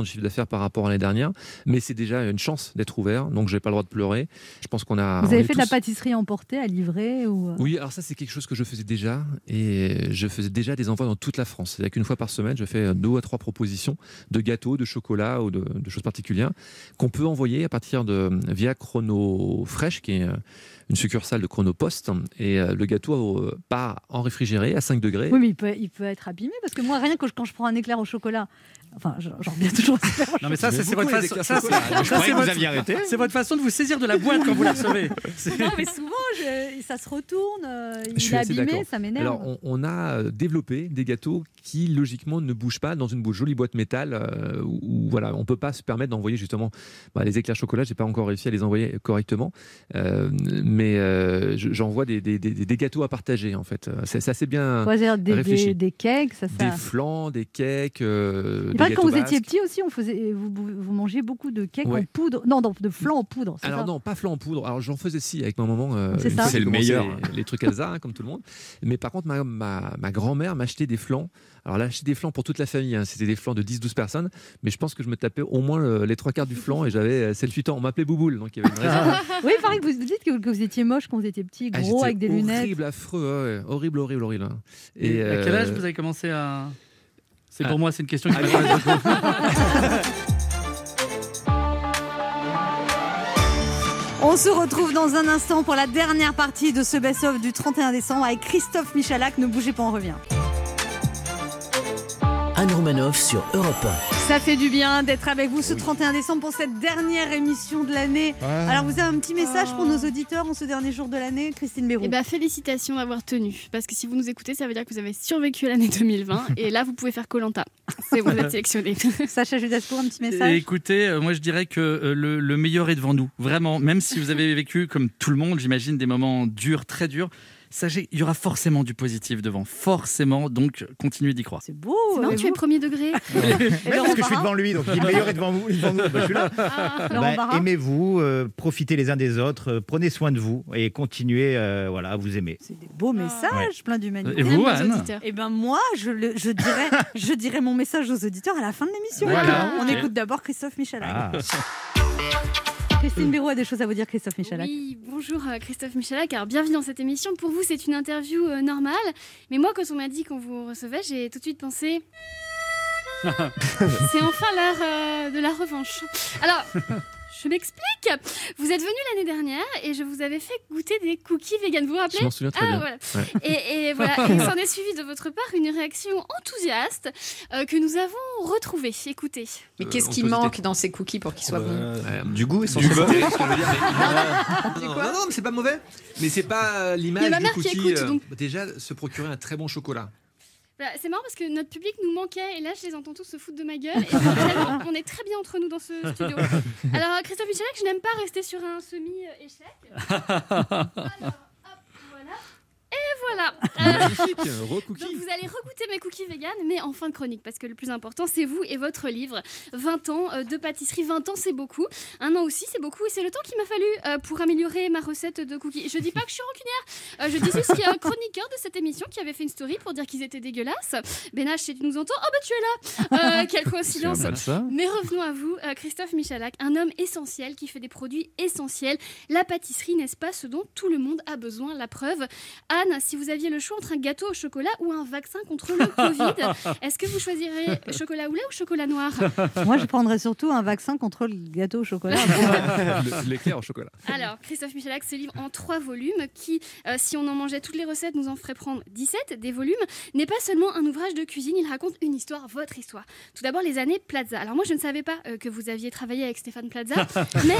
de chiffre d'affaires par rapport à l'année dernière. Mais c'est déjà une chance d'être ouvert. Donc, j'ai pas le droit de pleurer. Je pense qu'on a. Vous avez fait de la pâtisserie emportée à livrer ou... euh, oui, alors ça c'est quelque chose que je faisais déjà et je faisais déjà des envois dans toute la France. C'est-à-dire qu'une fois par semaine, je fais deux à trois propositions de gâteaux, de chocolat ou de, choses particulières qu'on peut envoyer à partir de via Chrono Fresh, qui est euh, une succursale de Chrono Post. Et euh, le gâteau euh, part en réfrigéré à 5 degrés. Oui, mais il peut être abîmé parce que moi, rien que quand je prends un éclair au chocolat, enfin, j'en reviens toujours Non mais ça, c'est votre façon. ça, c'est- Je ça, croyais c'est que vous votre- aviez arrêté. C'est votre façon de vous saisir de la boîte quand vous la recevez. Non, mais souvent, je- ça se retourne, euh, Je il suis est abîmé, ça m'énerve. Alors, on, on a euh, développé des gâteaux qui, logiquement, ne bougent pas dans une jolie boîte métal euh, où, où, voilà, on peut pas se permettre d'envoyer justement bah, les éclairs chocolat. J'ai pas encore réussi à les envoyer correctement, Euh, mais euh, je- j'envoie des, des- des- des gâteaux à partager en fait. C'est c'est assez bien réfléchi. des, des cakes, ça, ça... Des flans, des cakes. euh, Il que quand vous étiez petit aussi, on faisait, vous, mangez beaucoup de cakes en poudre. Non, non, de flan en poudre. Alors ça non, pas flan en poudre. Alors j'en faisais si avec ma maman. euh, C'est le meilleur. Les, les trucs Elsa, hein, comme tout le monde. Mais par contre, ma, ma, ma grand-mère m'achetait des flans. Alors elle achetait des flans pour toute la famille. hein. C'était des flans de 10-12 personnes. Mais je pense que je me tapais au moins le- les trois quarts du flan et j'avais 7-8 ans. On m'appelait Bouboule. Donc il y avait une raison. oui, il paraît que vous dites que, que vous étiez moche quand vous étiez petit, Ah, gros, avec des lunettes. Horrible, affreux. ouais. Horrible, horrible, horrible. hein. Et à quel euh, âge vous avez commencé à C'est pour moi, c'est une question qui. On se retrouve dans un instant pour la dernière partie de ce best-of du 31 décembre avec Christophe Michalak. Ne bougez pas, on revient. Anne Romanoff sur Europe Ça fait du bien d'être avec vous ce 31 décembre pour cette dernière émission de l'année. Ah. Alors, vous avez un petit message pour nos auditeurs en ce dernier jour de l'année, Christine Béroux Eh ben, félicitations d'avoir tenu. Parce que si vous nous écoutez, ça veut dire que vous avez survécu à l'année 2020. et là, vous pouvez faire Colanta. C'est vous êtes sélectionné. Sacha Judasco, un petit Et message écoutez, euh, moi je dirais que euh, le, le meilleur est devant nous. Vraiment, même si vous avez vécu, comme tout le monde, j'imagine, des moments durs, très durs, sachez qu'il y aura forcément du positif devant. Forcément, donc continuez d'y croire. C'est beau. C'est marrant, tu es premier degré. Parce que je suis devant lui, donc il le meilleur est devant vous. devant nous. Bah, je suis là. Ah. Bah, Aimez-vous, euh, profitez les uns des autres, euh, prenez soin de vous et continuez euh, voilà, à vous aimer. C'est des beaux messages, Ouais. plein d'humanité. Et vous, Anne auditeurs. Eh ben moi, je, le- je, dirais, je dirais mon message aux auditeurs à la fin de l'émission. Voilà. On écoute d'abord Christophe Michalak. Ah. Christine Béraud a des choses à vous dire, Christophe Michalak. Oui, bonjour euh, Christophe Michalak. Alors, bienvenue dans cette émission. Pour vous, c'est une interview euh, normale. Mais moi, quand on m'a dit qu'on vous recevait, j'ai tout de suite pensé. C'est enfin l'heure euh, de la revanche. Alors, je m'explique. Vous êtes venu l'année dernière et je vous avais fait goûter des cookies vegan. Vous vous rappelez Je m'en souviens très Ah, bien. voilà. Ouais. Et, et voilà, il s'en est suivi de votre part une réaction enthousiaste euh, que nous avons retrouvée. Écoutez. Mais qu'est-ce qui manque dans ces cookies pour qu'ils soient bons Euh, Du goût, Du essentiellement. beurre. Ce que je veux dire, mais- Du non, quoi non, non, mais c'est pas mauvais. Mais c'est pas euh, l'image Il y a ma du mère qui cookie. écoute, euh, donc. Déjà, se procurer un très bon chocolat. Voilà, c'est marrant parce que notre public nous manquait et là je les entends tous se foutre de ma gueule et on est très bien entre nous dans ce studio. Alors Christophe Michalak, je n'aime pas rester sur un semi-échec. Alors, voilà. Euh, donc vous allez regoûter mes cookies vegan, mais en fin de chronique, parce que le plus important, c'est vous et votre livre. 20 ans euh, de pâtisserie, 20 ans, c'est beaucoup. Un an aussi, c'est beaucoup. Et c'est le temps qu'il m'a fallu euh, pour améliorer ma recette de cookies. Je dis pas que je suis rancunière. Je dis juste qu'il y a un chroniqueur de cette émission qui avait fait une story pour dire qu'ils étaient dégueulasses. Bénach, si tu nous entends, oh bah tu es là Euh, Quelle coïncidence mais revenons à vous, Christophe Michalak, un homme essentiel qui fait des produits essentiels. La pâtisserie, n'est-ce pas ce dont tout le monde a besoin? La preuve. Anne, si vous aviez le choix entre un gâteau au chocolat ou un vaccin contre le Covid, est-ce que vous choisiriez chocolat au lait ou chocolat noir? Moi, je prendrais surtout un vaccin contre le gâteau au chocolat. L'éclair au chocolat. Alors, Christophe Michalak se livre en trois volumes qui, euh, si on en mangeait toutes les recettes, nous en ferait prendre 17. Des volumes n'est pas seulement un ouvrage de cuisine, il raconte une histoire, votre histoire. Tout d'abord, les années Plaza. Alors, moi, je ne savais pas euh, que vous aviez travaillé avec Stéphane Plaza, mais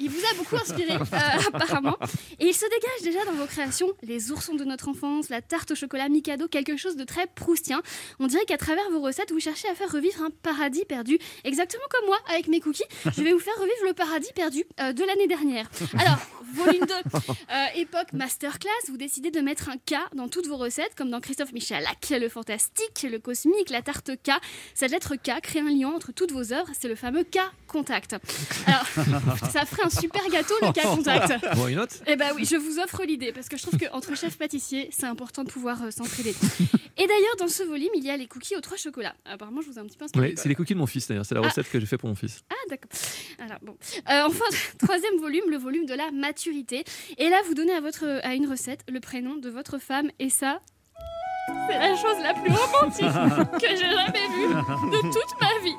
il vous a beaucoup inspiré, euh, apparemment. Et il se dégage déjà dans vos créations les oursons de notre enfance, la tarte au chocolat Mikado, quelque chose de très proustien. On dirait qu'à travers vos recettes, vous cherchez à faire revivre un paradis perdu, exactement comme moi avec mes cookies. Je vais vous faire revivre le paradis perdu euh, de l'année dernière. Alors, volume 2, euh, époque masterclass, vous décidez de mettre un K dans toutes vos recettes, comme dans Christophe Michalak, le fantastique, le cosmique, la tarte K. Cette lettre K crée un lien entre toutes vos œuvres, c'est le fameux K contact. Alors, ça ferait un super gâteau, le K contact. Why not Eh ben oui, je vous offre l'idée parce que je trouve qu'entre chefs c'est important de pouvoir euh, s'entraider. Et d'ailleurs, dans ce volume, il y a les cookies aux trois chocolats. Apparemment, je vous ai un petit peu inspiré. Ouais, c'est les cookies de mon fils d'ailleurs, c'est la Ah. recette que j'ai fait pour mon fils. Ah d'accord. Alors, bon. Euh, enfin, troisième volume, le volume de la maturité. Et là, vous donnez à, votre, à une recette le prénom de votre femme. Et ça, c'est la chose la plus romantique que j'ai jamais vue de toute ma vie.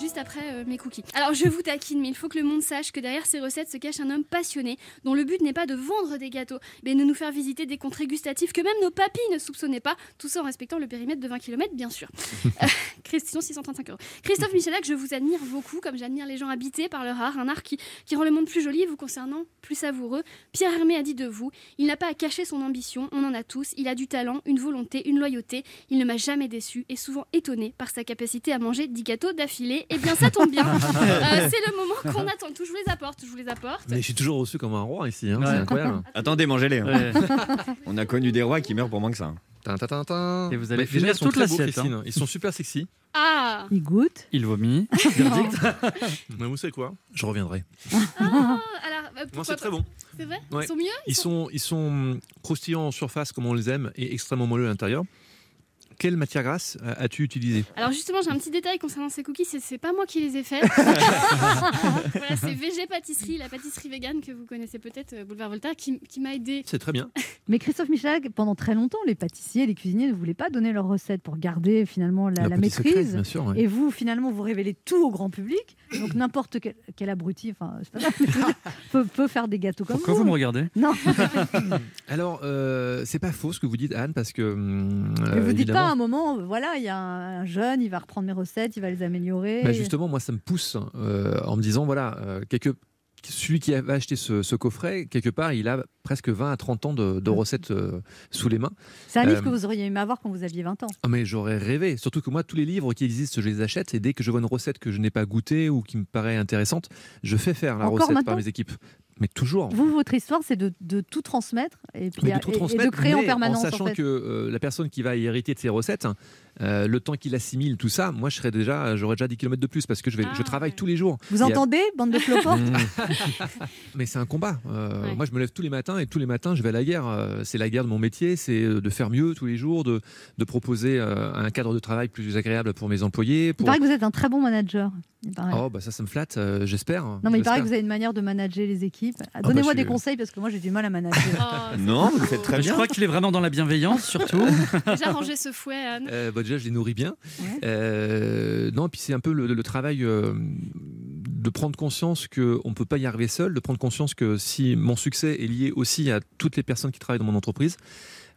Juste après euh, mes cookies. Alors je vous taquine, mais il faut que le monde sache que derrière ces recettes se cache un homme passionné dont le but n'est pas de vendre des gâteaux, mais de nous faire visiter des contrées gustatives que même nos papilles ne soupçonnaient pas, tout ça en respectant le périmètre de 20 km bien sûr. Euh, Christian 635 euros. Christophe Michelac, je vous admire beaucoup, comme j'admire les gens habités par leur art, un art qui, qui rend le monde plus joli et vous concernant plus savoureux. Pierre Hermé a dit de vous, il n'a pas à cacher son ambition, on en a tous, il a du talent, une volonté, une loyauté, il ne m'a jamais déçu et souvent étonné par sa capacité à manger 10 gâteaux d'affilée. Et bien ça tombe bien, Euh, c'est le moment qu'on attend je vous les apporte, je vous les apporte. Mais je suis toujours reçu comme un roi ici, hein, c'est incroyable. Attendez, mangez-les. hein. Ouais. On a connu des rois qui meurent pour moins que ça. hein. Et vous allez finir ils sont toute l'assiette, Christine. hein. Ils sont super sexy. Ah Il goûte. Il vomit. Mais vous savez quoi? Je reviendrai. Ah, alors, euh, c'est très pas? bon. C'est vrai? Ouais. Ils sont mieux Ils sont, ils sont croustillants en surface comme on les aime et extrêmement moelleux à l'intérieur. Quelle matière grasse as-tu utilisé Alors justement, j'ai un petit détail concernant ces cookies, c'est- c'est pas moi qui les ai faits. voilà, c'est VG Pâtisserie, la pâtisserie végane que vous connaissez peut-être, euh, Boulevard Voltaire, qui, qui m'a aidé. C'est très bien. Mais Christophe Michalak, pendant très longtemps, les pâtissiers, les cuisiniers ne voulaient pas donner leurs recettes pour garder finalement la, La la petite maîtrise. secrète, bien sûr, ouais. Et vous, finalement, vous révélez tout au grand public. Donc n'importe quel, quel abruti, enfin, pas grave, je veux dire, peut, peut faire des gâteaux comme Pourquoi vous. vous me regardez? Non. Alors, euh, c'est pas faux ce que vous dites, Anne, parce que. hum, Mais euh, vous dites pas à un moment, voilà, il y a un, un jeune, il va reprendre mes recettes, il va les améliorer. Bah, justement, moi, ça me pousse euh, en me disant voilà, euh, quelque- celui qui va acheter ce, ce coffret, quelque part, il a presque 20 à 30 ans de, de recettes euh, sous les mains. C'est un livre Euh, que vous auriez aimé avoir quand vous aviez 20 ans. Ah, mais j'aurais rêvé. Surtout que moi, tous les livres qui existent, je les achète. Et dès que je vois une recette que je n'ai pas goûtée ou qui me paraît intéressante, je fais faire la Encore recette par mes équipes. Mais toujours. Vous, votre histoire, c'est de, de tout transmettre et, puis, de tout et- et transmettre, de créer en permanence. En sachant fait. que euh, la personne qui va hériter de ces recettes, euh, le temps qu'il assimile tout ça, moi, je serais déjà, j'aurais déjà 10 km de plus parce que je, vais, je travaille tous les jours. Vous Et à- entendez, bande de cloportes Mais c'est un combat. Euh, Moi, je me lève tous les matins et tous les matins, je vais à la guerre. Euh, C'est la guerre de mon métier, c'est de faire mieux tous les jours, de, de proposer un cadre de travail plus agréable pour mes employés. Il paraît que vous êtes un très bon manager. Oh, bah ça, ça me flatte, euh, j'espère. Non, mais il paraît que vous avez une manière de manager les équipes. bah, Donnez-moi je des suis- conseils parce que moi j'ai du mal à manager. Non, vous le faites très Je bien. crois qu'il est vraiment dans la bienveillance, surtout. J'ai arrangé ce fouet, Anne. Euh, bah, déjà, je les nourris bien. Euh, non, puis c'est un peu le, le travail euh, de prendre conscience qu'on ne peut pas y arriver seul, de prendre conscience que si mon succès est lié aussi à toutes les personnes qui travaillent dans mon entreprise,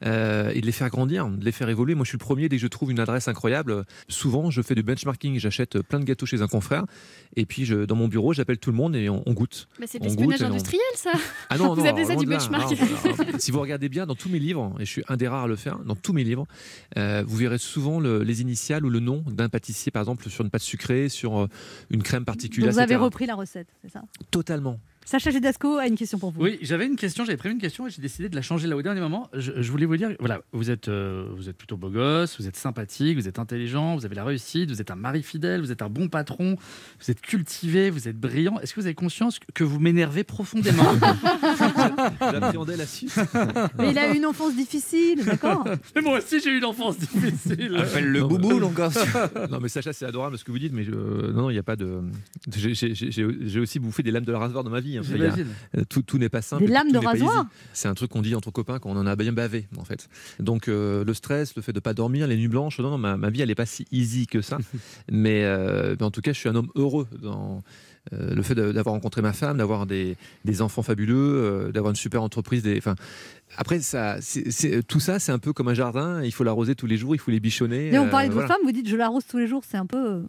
euh, et de les faire grandir, de les faire évoluer. Moi, je suis le premier dès que je trouve une adresse incroyable. Souvent, je fais du benchmarking, j'achète plein de gâteaux chez un confrère, et puis je, dans mon bureau, j'appelle tout le monde et on, on goûte. Bah, c'est de On l'espionnage on- industriel, ça. ah non, vous non, appelez ça du de là. benchmark. Non, non, non. si vous regardez bien dans tous mes livres, et je suis un des rares à le faire, dans tous mes livres, euh, vous verrez souvent le- les initiales ou le nom d'un pâtissier, par exemple, sur une pâte sucrée, sur euh, une crème Donc particulière. vous avez etc. repris la recette, c'est ça? Totalement. Sacha Gédasco a une question pour vous. Oui, j'avais une question, j'avais prévu une question et j'ai décidé de la changer là au dernier moment. Je, je voulais vous dire, voilà, vous êtes, euh, vous êtes plutôt beau gosse, vous êtes sympathique, vous êtes intelligent, vous avez la réussite, vous êtes un mari fidèle, vous êtes un bon patron, vous êtes cultivé, vous êtes brillant. Est-ce que vous avez conscience que vous m'énervez profondément? J'appréhendais la suite. Mais il a eu une enfance difficile, d'accord Mais moi aussi j'ai eu une enfance difficile. Non, boubou, mais- donc, hein. non, mais Sacha, c'est adorable ce que vous dites, mais je- non, non, il n'y a pas de. J'ai- aussi bouffé des lames de rasoir dans ma vie. hein. A- euh, tout tout n'est pas simple. Des lames tout de rasoir. C'est un truc qu'on dit entre copains quand on en a bien bavé, en fait. Donc, euh, le stress, le fait de pas dormir, les nuits blanches, non, non, ma, ma vie, elle n'est pas si easy que ça. mais, euh, mais en tout cas, je suis un homme heureux dans. Euh, le fait d'avoir rencontré ma femme, d'avoir des, des enfants fabuleux, euh, d'avoir une super entreprise, des, enfin, Après, ça, tout ça, c'est un peu comme un jardin. Il faut l'arroser tous les jours, il faut les bichonner. Mais on euh, parlait de vos voilà. femmes, vous dites je l'arrose tous les jours, c'est un peu. euh,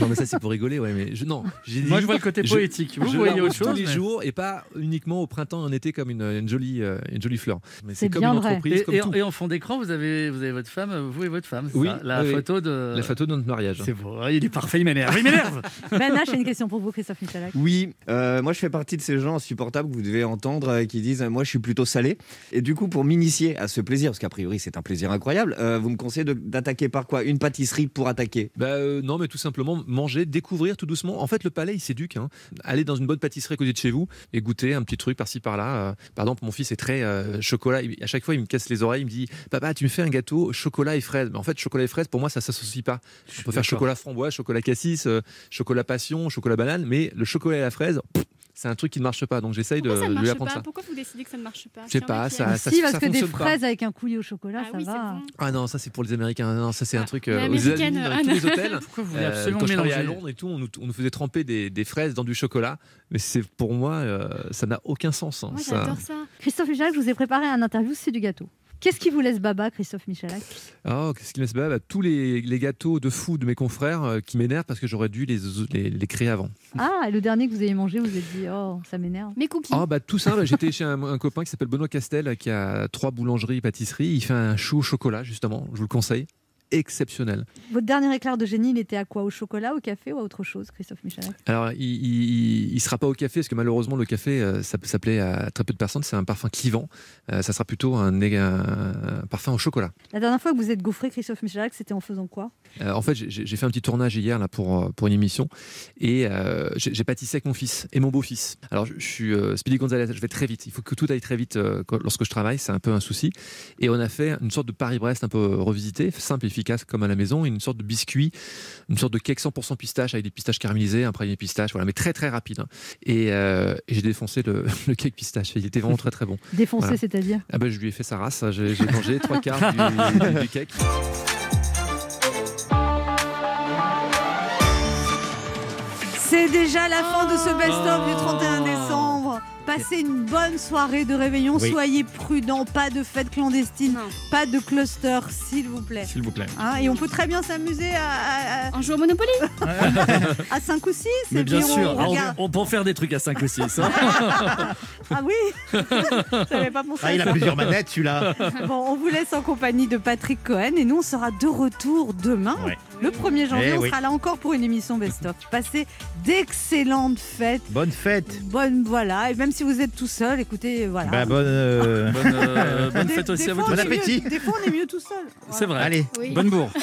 Non, mais ça, c'est pour rigoler, ouais. Mais je, non, Moi, je vois le côté je- poétique. Vous je voyez l'arrose autre chose, tous les mais- jours et pas uniquement au printemps et en été comme une, une jolie, euh, une jolie fleur. Mais C'est comme bien une vrai. entreprise, Et, comme et- tout. et en fond d'écran, vous avez, vous avez votre femme, vous et votre femme. Oui, ça la oui, photo de. La photo de notre mariage. C'est vrai, il est parfait, il m'énerve. Il m'énerve. Ben j'ai une question pour vous, Christophe Michalak. Oui, euh, moi je fais partie de ces gens insupportables que vous devez entendre euh, qui disent euh, moi je suis plutôt salé. Et du coup, pour m'initier à ce plaisir, parce qu'a priori c'est un plaisir incroyable, euh, vous me conseillez d'attaquer par quoi? Une pâtisserie pour attaquer? Bah, euh, non, mais tout simplement manger, découvrir tout doucement. En fait, le palais, il s'éduque. Hein. Aller dans une bonne pâtisserie à côté de chez vous et goûter un petit truc par-ci par-là. Euh, par exemple, mon fils est très chocolat. À chaque fois, il me casse les oreilles. Il me dit Papa, tu me fais un gâteau chocolat et fraise. Mais en fait, chocolat et fraise, pour moi, ça s'associe pas. On peut faire chocolat framboise, chocolat cassis, chocolat passion, chocolat banane. Mais le chocolat et la fraise, pff, c'est un truc qui ne marche pas. Donc, j'essaye de, ça lui apprendre pas ça. Pourquoi vous décidez que ça ne marche pas Je sais pas, ça- ça- Si, parce ça que des pas. fraises avec un coulis au chocolat, ça oui, va. Ah non, ça c'est pour les Américains. Non, ça c'est un truc. Mais euh, aux États-Unis, dans ah tous les hôtels. Pourquoi vous voulez euh, absolument quand je travaillais à Londres et tout, on nous, on nous faisait tremper des, des fraises dans du chocolat. Mais c'est pour moi, euh, ça n'a aucun sens. hein. Moi, Ça- j'adore ça. Christophe Michalak, je vous ai préparé un interview, c'est du gâteau. Qu'est-ce qui vous laisse baba, Christophe Michalak? Oh, qu'est-ce qui me laisse bah, bah, Tous les, les gâteaux de fou de mes confrères euh, qui m'énervent parce que j'aurais dû les, les, les créer avant. Ah, et le dernier que vous avez mangé, vous êtes dit, oh, ça m'énerve. Mes cookies. Oh, bah, tout simple, j'étais chez un, un copain qui s'appelle Benoît Castel qui a trois boulangeries, pâtisseries. Il fait un chou au chocolat, justement. Je vous le conseille. Exceptionnel. Votre dernier éclair de génie, il était à quoi? Au chocolat, au café ou à autre chose, Christophe Michalak Alors, il, il sera pas au café, parce que malheureusement, le café, euh, ça, ça plaît à très peu de personnes. C'est un parfum clivant. Euh, ça sera plutôt un, parfum au chocolat. La dernière fois que vous êtes gaufré, Christophe Michalak, c'était en faisant quoi? Euh, en fait, j'ai fait un petit tournage hier là, pour, pour une émission et j'ai pâtissé avec mon fils et mon beau-fils. Alors, je, je suis Speedy Gonzalez, je vais très vite. Il faut que tout aille très vite quand- lorsque je travaille, c'est un peu un souci. Et on a fait une sorte de Paris-Brest un peu revisité, simple et efficace comme à la maison, une sorte de biscuit, une sorte de cake 100% pistache avec des pistaches caramélisées, un praliné pistache, voilà, mais très très rapide. hein. Et, euh, et j'ai défoncé le, le cake pistache. Il était vraiment très très bon. Défoncé, Voilà. c'est-à-dire ah ben, Je lui ai fait sa race, j'ai j'ai mangé trois quarts du, du- du cake. C'est déjà la fin de ce best-of du 31 décembre. Passez une bonne soirée de réveillon. Oui. Soyez prudents. Pas de fête clandestine. Pas de cluster, s'il vous plaît. S'il vous plaît. Hein, et on peut très bien s'amuser à, à, En jouant au Monopoly à 5 ou 6. Mais bien on sûr, Ah, on, peut en faire des trucs à 5 ou 6. Ah oui pas pensé Ah, il a ça. plusieurs manettes, celui-là. Bon, on vous laisse en compagnie de Patrick Cohen et nous on sera de retour demain. Ouais. Le 1er janvier, Eh on oui. sera là encore pour une émission best-of. Passez d'excellentes fêtes. Bonne fête. Bonne voilà, et même si vous êtes tout seul, écoutez, voilà. Bah, bonne, euh, Bonne, euh, bonne Des- fête aussi des à vous fois, tous. on est mieux- Des fois, on est mieux tout seul. C'est vrai. Allez. Oui. Bonne bourre.